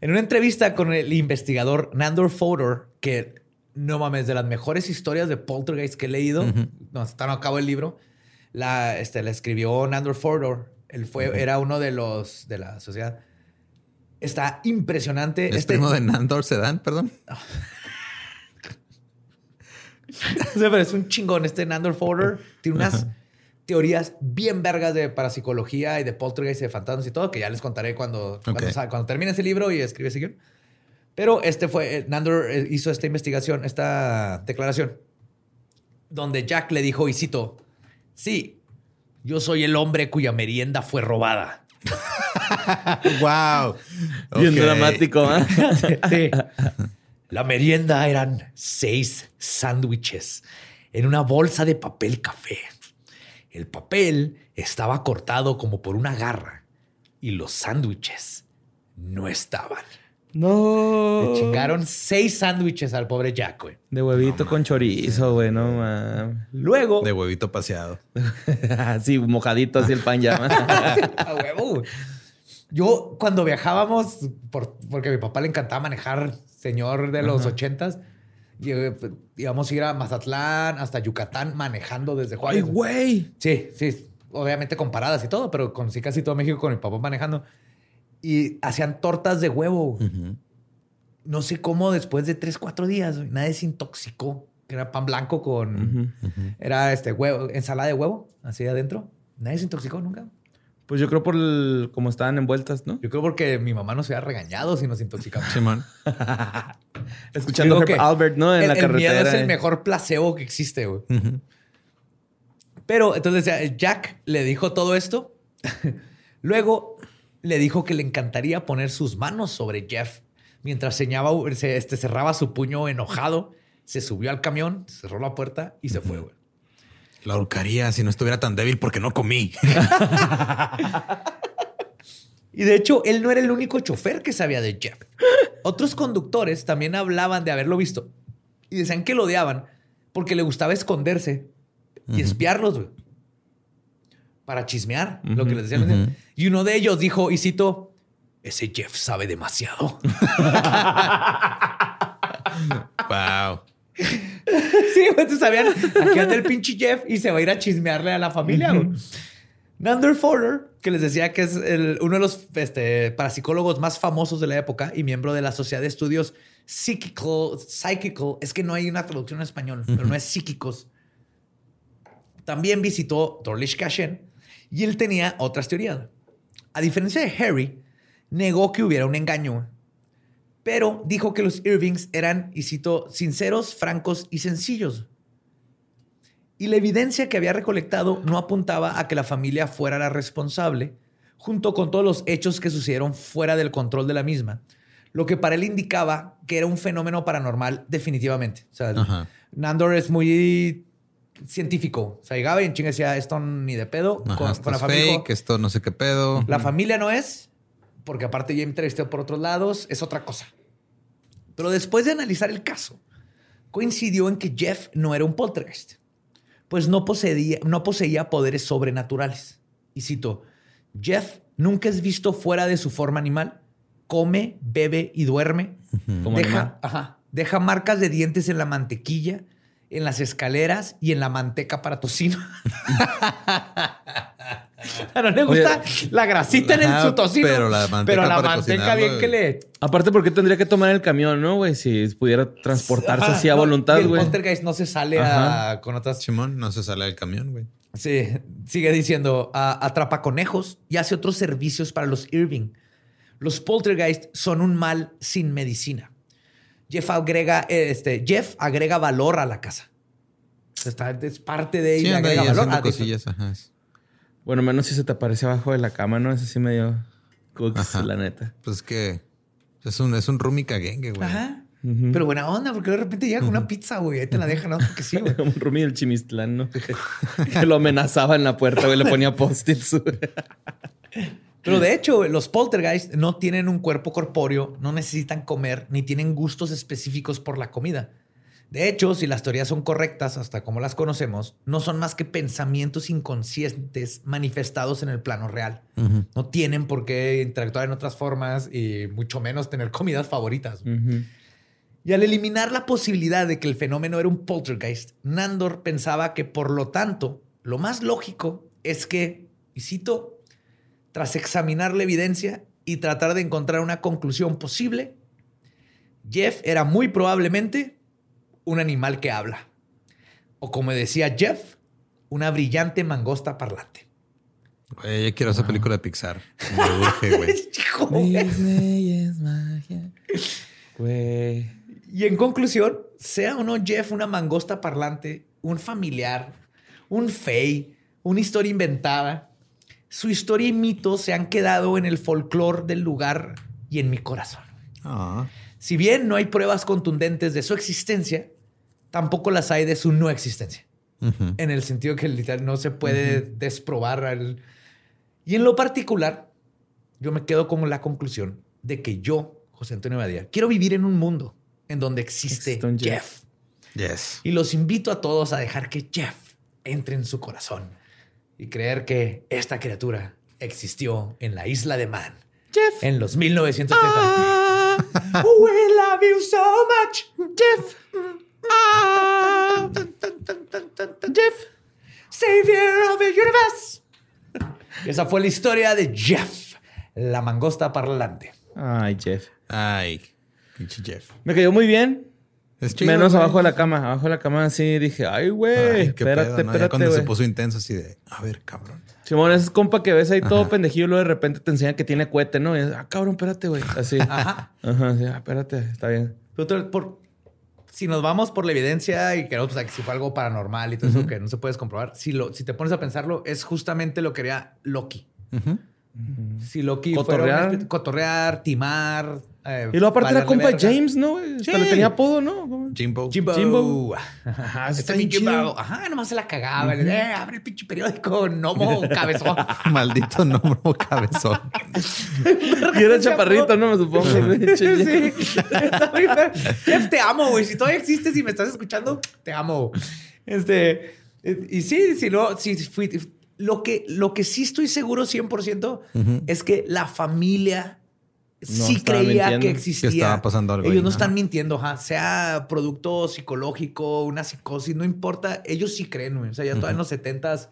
Speaker 5: En una entrevista con el investigador Nandor Fodor, que no mames, de las mejores historias de poltergeist que he leído, no, está a cabo el libro, la, este, la escribió Nandor Fodor. Él fue, era uno de los de la sociedad. Está impresionante.
Speaker 3: ¿Es
Speaker 5: Este,
Speaker 3: primo de Nandor Sedan, perdón?
Speaker 5: O sea, pero es un chingón. Este Nandor Fodor tiene unas teorías bien vergas de parapsicología y de poltergeist y de fantasmas y todo, que ya les contaré cuando, cuando,
Speaker 3: Ok.
Speaker 5: sa- cuando termine ese libro y escribe ese guion. Pero este fue, eh, Nandor eh, hizo esta investigación, esta declaración, donde Jack le dijo, y cito, sí, yo soy el hombre cuya merienda fue robada.
Speaker 3: wow.
Speaker 4: Bien dramático, ¿eh?
Speaker 5: Sí. La merienda eran seis sándwiches en una bolsa de papel café. El papel estaba cortado como por una garra y los sándwiches no estaban.
Speaker 4: No.
Speaker 5: Le chingaron seis sándwiches al pobre Jack, güey.
Speaker 4: De huevito con chorizo, güey, no mames.
Speaker 5: Luego,
Speaker 3: De huevito paseado.
Speaker 4: así mojadito, así el pan ya.
Speaker 5: a huevo, güey. Yo cuando viajábamos, por- porque a mi papá le encantaba manejar, señor de los ochentas, íbamos a ir a Mazatlán hasta Yucatán manejando desde Juárez.
Speaker 4: ¡Ay, güey!
Speaker 5: Sí, sí. Obviamente comparadas y todo, pero conocí casi todo México con mi papá manejando. Y hacían tortas de huevo. No sé cómo después de tres, cuatro días, nadie se intoxicó. Era pan blanco con... Era este huevo, ensalada de huevo, así adentro. Nadie se intoxicó nunca.
Speaker 4: Pues yo creo por el, como estaban envueltas, ¿no?
Speaker 5: Yo creo porque mi mamá nos había regañado si nos intoxicamos.
Speaker 3: Simón.
Speaker 4: Escuchando
Speaker 5: Yo
Speaker 4: Herb
Speaker 5: creo que
Speaker 4: Albert, ¿no? En
Speaker 5: el,
Speaker 4: la
Speaker 5: el
Speaker 4: carretera.
Speaker 5: miedo es el
Speaker 4: eh.
Speaker 5: mejor placebo que existe, güey. Pero entonces Jack le dijo todo esto. Luego le dijo que le encantaría poner sus manos sobre Jeff mientras señaba, se, este, cerraba su puño enojado. Se subió al camión, cerró la puerta y se fue, güey.
Speaker 3: La ahorcaría si no estuviera tan débil porque no comí.
Speaker 5: Y de hecho, él no era el único chofer que sabía de Jeff. Otros conductores también hablaban de haberlo visto y decían que lo odiaban porque le gustaba esconderse y espiarlos, güey. Para chismear lo que les decían. Y uno de ellos dijo, y cito, ese Jeff sabe demasiado. sí, güey, entonces sabían, aquí anda el pinche Jeff y se va a ir a chismearle a la familia, güey. Nander Fodor, que les decía que es el- uno de los este, parapsicólogos más famosos de la época y miembro de la Sociedad de Estudios Psychical, Psychical, es que no hay una traducción en español, pero no es psíquicos. También visitó Dorlish Kashen y él tenía otras teorías. A diferencia de Harry, negó que hubiera un engaño, pero dijo que los Irvings eran, y cito, sinceros, francos y sencillos. Y la evidencia que había recolectado no apuntaba a que la familia fuera la responsable, junto con todos los hechos que sucedieron fuera del control de la misma, lo que para él indicaba que era un fenómeno paranormal definitivamente. O sea,
Speaker 3: Ajá.
Speaker 5: Nandor es muy científico. O sea, llegaba y en chinga decía, esto ni de pedo.
Speaker 3: Ajá,
Speaker 5: con,
Speaker 3: esto
Speaker 5: con la
Speaker 3: es
Speaker 5: familia dijo,
Speaker 3: fake, esto no sé qué pedo.
Speaker 5: la familia no es, porque aparte ya entrevisté por otros lados, es otra cosa. Pero después de analizar el caso, coincidió en que Jeff no era un poltergeist, pues no poseía, no poseía poderes sobrenaturales. Y cito, Jeff nunca es visto fuera de su forma animal, come, bebe y duerme.
Speaker 4: Como
Speaker 5: deja, ajá, deja marcas de dientes en la mantequilla, en las escaleras y en la manteca para tocino. A no le gusta la grasita en el, su tocino.
Speaker 3: pero la manteca
Speaker 5: Pero la manteca bien que le...
Speaker 4: Aparte, ¿por qué tendría que tomar el camión, no, güey? Si pudiera transportarse
Speaker 5: Ajá,
Speaker 4: así a
Speaker 5: no,
Speaker 4: voluntad,
Speaker 5: y el
Speaker 4: güey.
Speaker 5: poltergeist no se sale a- con otras...
Speaker 3: Simón no se sale del camión, güey.
Speaker 5: Sí, sigue diciendo, a- atrapa conejos y hace otros servicios para los Irving. Los poltergeist son un mal sin medicina. Jeff agrega, este, Jeff agrega valor a la casa. Está, es parte de
Speaker 3: Sí,
Speaker 5: ella.
Speaker 3: ahí
Speaker 5: agrega valor. Ah,
Speaker 3: cosillas. Ajá.
Speaker 4: Bueno, menos si se te aparece abajo de la cama, ¿no? Eso sí medio cooks, la neta.
Speaker 3: Pues es que es un, es un roomie caguengue, güey.
Speaker 5: Ajá. Pero buena onda, porque de repente llega con una pizza, güey. Ahí te la dejan, ¿no? Porque sí, güey.
Speaker 4: Un Rumi del Chimistlán, ¿no? que lo amenazaba en la puerta, güey. Le ponía post-its.
Speaker 5: Pero de hecho, los poltergeist no tienen un cuerpo corpóreo, no necesitan comer, ni tienen gustos específicos por la comida. De hecho, si las teorías son correctas, hasta como las conocemos, no son más que pensamientos inconscientes manifestados en el plano real. No tienen por qué interactuar en otras formas y mucho menos tener comidas favoritas. Y al eliminar la posibilidad de que el fenómeno era un poltergeist, Nandor pensaba que por lo tanto, lo más lógico es que, y cito, tras examinar la evidencia y tratar de encontrar una conclusión posible, Jeff era muy probablemente un animal que habla. O como decía Jeff, una brillante mangosta parlante.
Speaker 3: Güey, ya quiero esa película de Pixar. Me urge, güey.
Speaker 5: Hijo, güey.
Speaker 4: Disney es magia. Güey.
Speaker 5: Y en conclusión, sea o no Jeff una mangosta parlante, un familiar, un fey, una historia inventada, su historia y mito se han quedado en el folclore del lugar y en mi corazón.
Speaker 3: Ah.
Speaker 5: Si bien no hay pruebas contundentes de su existencia, tampoco las hay de su no existencia. En el sentido que literal no se puede desprobar. al- Y en lo particular, yo me quedo con la conclusión de que yo, José Antonio Badía, quiero vivir en un mundo en donde existe
Speaker 4: Existe un
Speaker 5: Jeff.
Speaker 4: Jeff.
Speaker 3: Yes.
Speaker 5: Y los invito a todos a dejar que Jeff entre en su corazón y creer que esta criatura existió en la isla de Man. Jeff. En los 1930. We love you so much, Jeff. Ah. Jeff, savior of the universe. Esa fue la historia de Jeff, la mangosta parlante.
Speaker 4: Ay, Jeff.
Speaker 3: Ay, pinche Jeff.
Speaker 4: Me cayó muy bien.
Speaker 3: Es chido,
Speaker 4: Menos
Speaker 3: güey.
Speaker 4: abajo de la cama. Abajo de la cama así dije, ay, güey.
Speaker 3: Ay, qué
Speaker 4: espérate,
Speaker 3: pedo, ¿no? Ya
Speaker 4: espérate,
Speaker 3: cuando se puso intenso así de, a ver, cabrón.
Speaker 4: Simón, ese es compa que ves ahí todo pendejillo y luego de repente te enseña que tiene cohete, ¿no? Y es, ah, cabrón, espérate, güey. Así.
Speaker 5: Ajá.
Speaker 4: Ajá, sí, ah, espérate, está bien.
Speaker 5: Pero tú- por- si nos vamos por la evidencia y queremos pues, que si fue algo paranormal y todo eso que no se puede comprobar, si, lo, si te pones a pensarlo, es justamente lo que haría Loki. Si Loki
Speaker 4: Cotorrear.
Speaker 5: fuera especie- cotorrear, timar. eh,
Speaker 4: Y luego aparte era compa de
Speaker 5: verga.
Speaker 4: James, ¿no? Hasta
Speaker 5: Sí.
Speaker 4: le tenía apodo, ¿no?
Speaker 3: Jimbo.
Speaker 5: Jimbo.
Speaker 4: Jimbo.
Speaker 5: Ajá,
Speaker 4: está
Speaker 5: este pinche. Ajá, nomás se la cagaba. Eh, abre el pinche periódico, Nomo, cabezón.
Speaker 3: Maldito nombre cabezón.
Speaker 4: Y era chaparrito, ¿no? Me supongo.
Speaker 5: Sí. Jeff, te amo, güey. Si todavía existes y me estás escuchando, te amo. Este, eh, y sí, si no, si fui, lo que, lo que sí estoy seguro 100% es que la familia sí creía que existía.
Speaker 3: que estaba pasando algo
Speaker 5: Ellos
Speaker 3: ahí,
Speaker 5: no
Speaker 3: ¿no?
Speaker 5: están mintiendo, sea producto psicológico, una psicosis, no importa. Ellos sí creen, güey. O sea, ya todavía en los 70s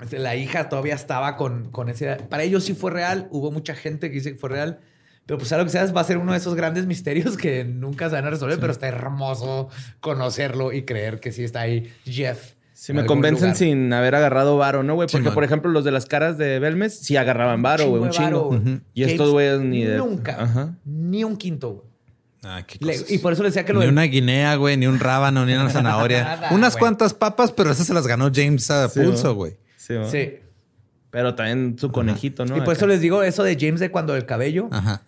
Speaker 5: este, la hija todavía estaba con, con ese... Para ellos sí fue real. Hubo mucha gente que dice que fue real. Pero pues sea lo que sea, va a ser uno de esos grandes misterios que nunca se van a resolver. Pero está hermoso conocerlo y creer que sí está ahí Jeff.
Speaker 4: Si me convencen
Speaker 5: lugar.
Speaker 4: sin haber agarrado varo, ¿no, güey? Porque, por ejemplo, los de las caras de Belmes sí agarraban varo, güey, un
Speaker 5: Chingo.
Speaker 4: Y estos güeyes ni de.
Speaker 5: Nunca.
Speaker 4: Ajá.
Speaker 5: Ni un quinto, güey.
Speaker 3: Ah, qué
Speaker 5: Le-
Speaker 3: cosas.
Speaker 5: y por eso le decía que lo
Speaker 3: Ni una guinea, güey, ni un rábano, ni una zanahoria.
Speaker 5: Nada,
Speaker 3: Unas cuantas papas, pero esas se las ganó James a
Speaker 4: Sí,
Speaker 3: pulso, güey.
Speaker 4: Sí.
Speaker 5: Sí.
Speaker 4: Pero también su conejito, ¿no?
Speaker 5: y por eso les digo eso de James de cuando el cabello.
Speaker 3: Ajá.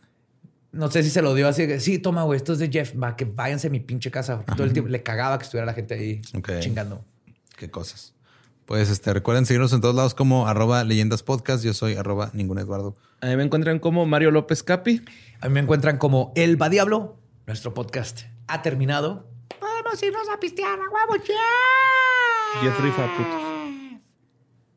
Speaker 5: No sé si se lo dio así. que, Sí, toma, güey, esto es de Jeff. Va, que váyanse a mi pinche casa. Todo el tiempo le cagaba que estuviera la gente ahí chingando.
Speaker 3: Qué cosas. Pues este, recuerden seguirnos en todos lados como arroba leyendas podcast. Yo soy arroba ningún Eduardo.
Speaker 4: A mí me encuentran como Mario López Capi.
Speaker 5: A mí me encuentran como El Va Diablo. Nuestro podcast ha terminado.
Speaker 6: Podemos irnos a pistear a huevo, yeah.
Speaker 4: Jeff Rifa, putos.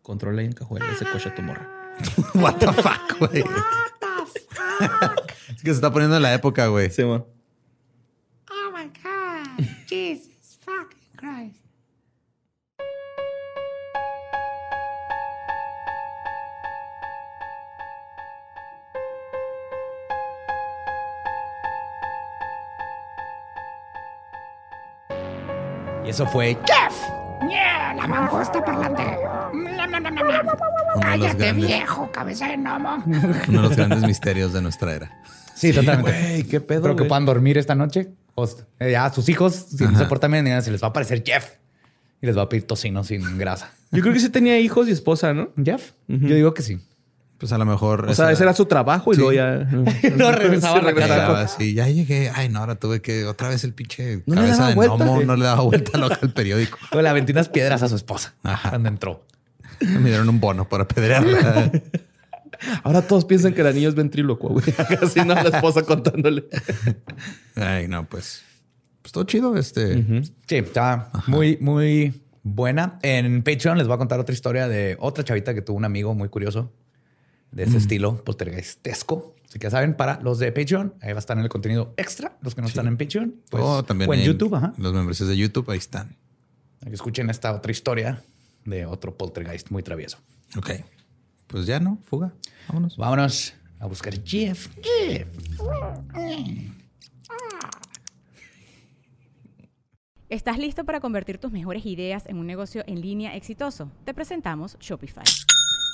Speaker 4: Controla y encajuela ese coche a tu morra.
Speaker 3: What the fuck, güey.
Speaker 6: What the fuck?
Speaker 3: Es que se está poniendo en la época, güey.
Speaker 4: Sí, man.
Speaker 5: Eso fue
Speaker 6: Jeff. Yeah, la mangosta parlante. Cállate, viejo, cabeza de gnomo.
Speaker 3: uno de los grandes misterios de nuestra era.
Speaker 5: Sí, totalmente.
Speaker 4: Güey, qué pedo.
Speaker 5: Espero que puedan dormir esta noche. O, eh, ya a sus hijos, si no se portan bien, se les va a aparecer Jeff. Y les va a pedir tocino sin grasa.
Speaker 4: Yo creo que sí tenía hijos y esposa, ¿no?
Speaker 5: ¿Jeff? Yo digo que sí.
Speaker 3: Pues a lo mejor.
Speaker 4: O sea, ese era su trabajo y
Speaker 3: Sí.
Speaker 4: luego ya.
Speaker 5: No, regresaba a la casa.
Speaker 3: Así, ya llegué. Ay, no, ahora tuve que otra vez el pinche
Speaker 4: No
Speaker 3: cabeza de
Speaker 4: vuelta.
Speaker 3: gnomo no le daba vuelta loca al periódico.
Speaker 5: Le aventé unas piedras a su esposa
Speaker 3: Ajá.
Speaker 5: cuando entró.
Speaker 3: Me dieron un bono para apedrearla.
Speaker 4: Ahora todos piensan que el anillo es ventrílocuo, güey. Así no la esposa contándole.
Speaker 3: Ay, no, pues. pues todo chido. Este.
Speaker 5: Sí, está muy, muy buena. En Patreon les voy a contar otra historia de otra chavita que tuvo un amigo muy curioso de ese estilo poltergeistesco. Así que ya saben, para los de Patreon, ahí va a estar en el contenido extra. Los que no están en Patreon, pues,
Speaker 3: o también
Speaker 5: o en, YouTube, ajá.
Speaker 3: Los membresías de YouTube, ahí están.
Speaker 5: Que escuchen esta otra historia de otro poltergeist muy travieso.
Speaker 3: Ok. Pues ya no, fuga. Vámonos.
Speaker 5: Vámonos a buscar Jeff. Jeff.
Speaker 2: ¿Estás listo para convertir tus mejores ideas en un negocio en línea exitoso? Te presentamos Shopify.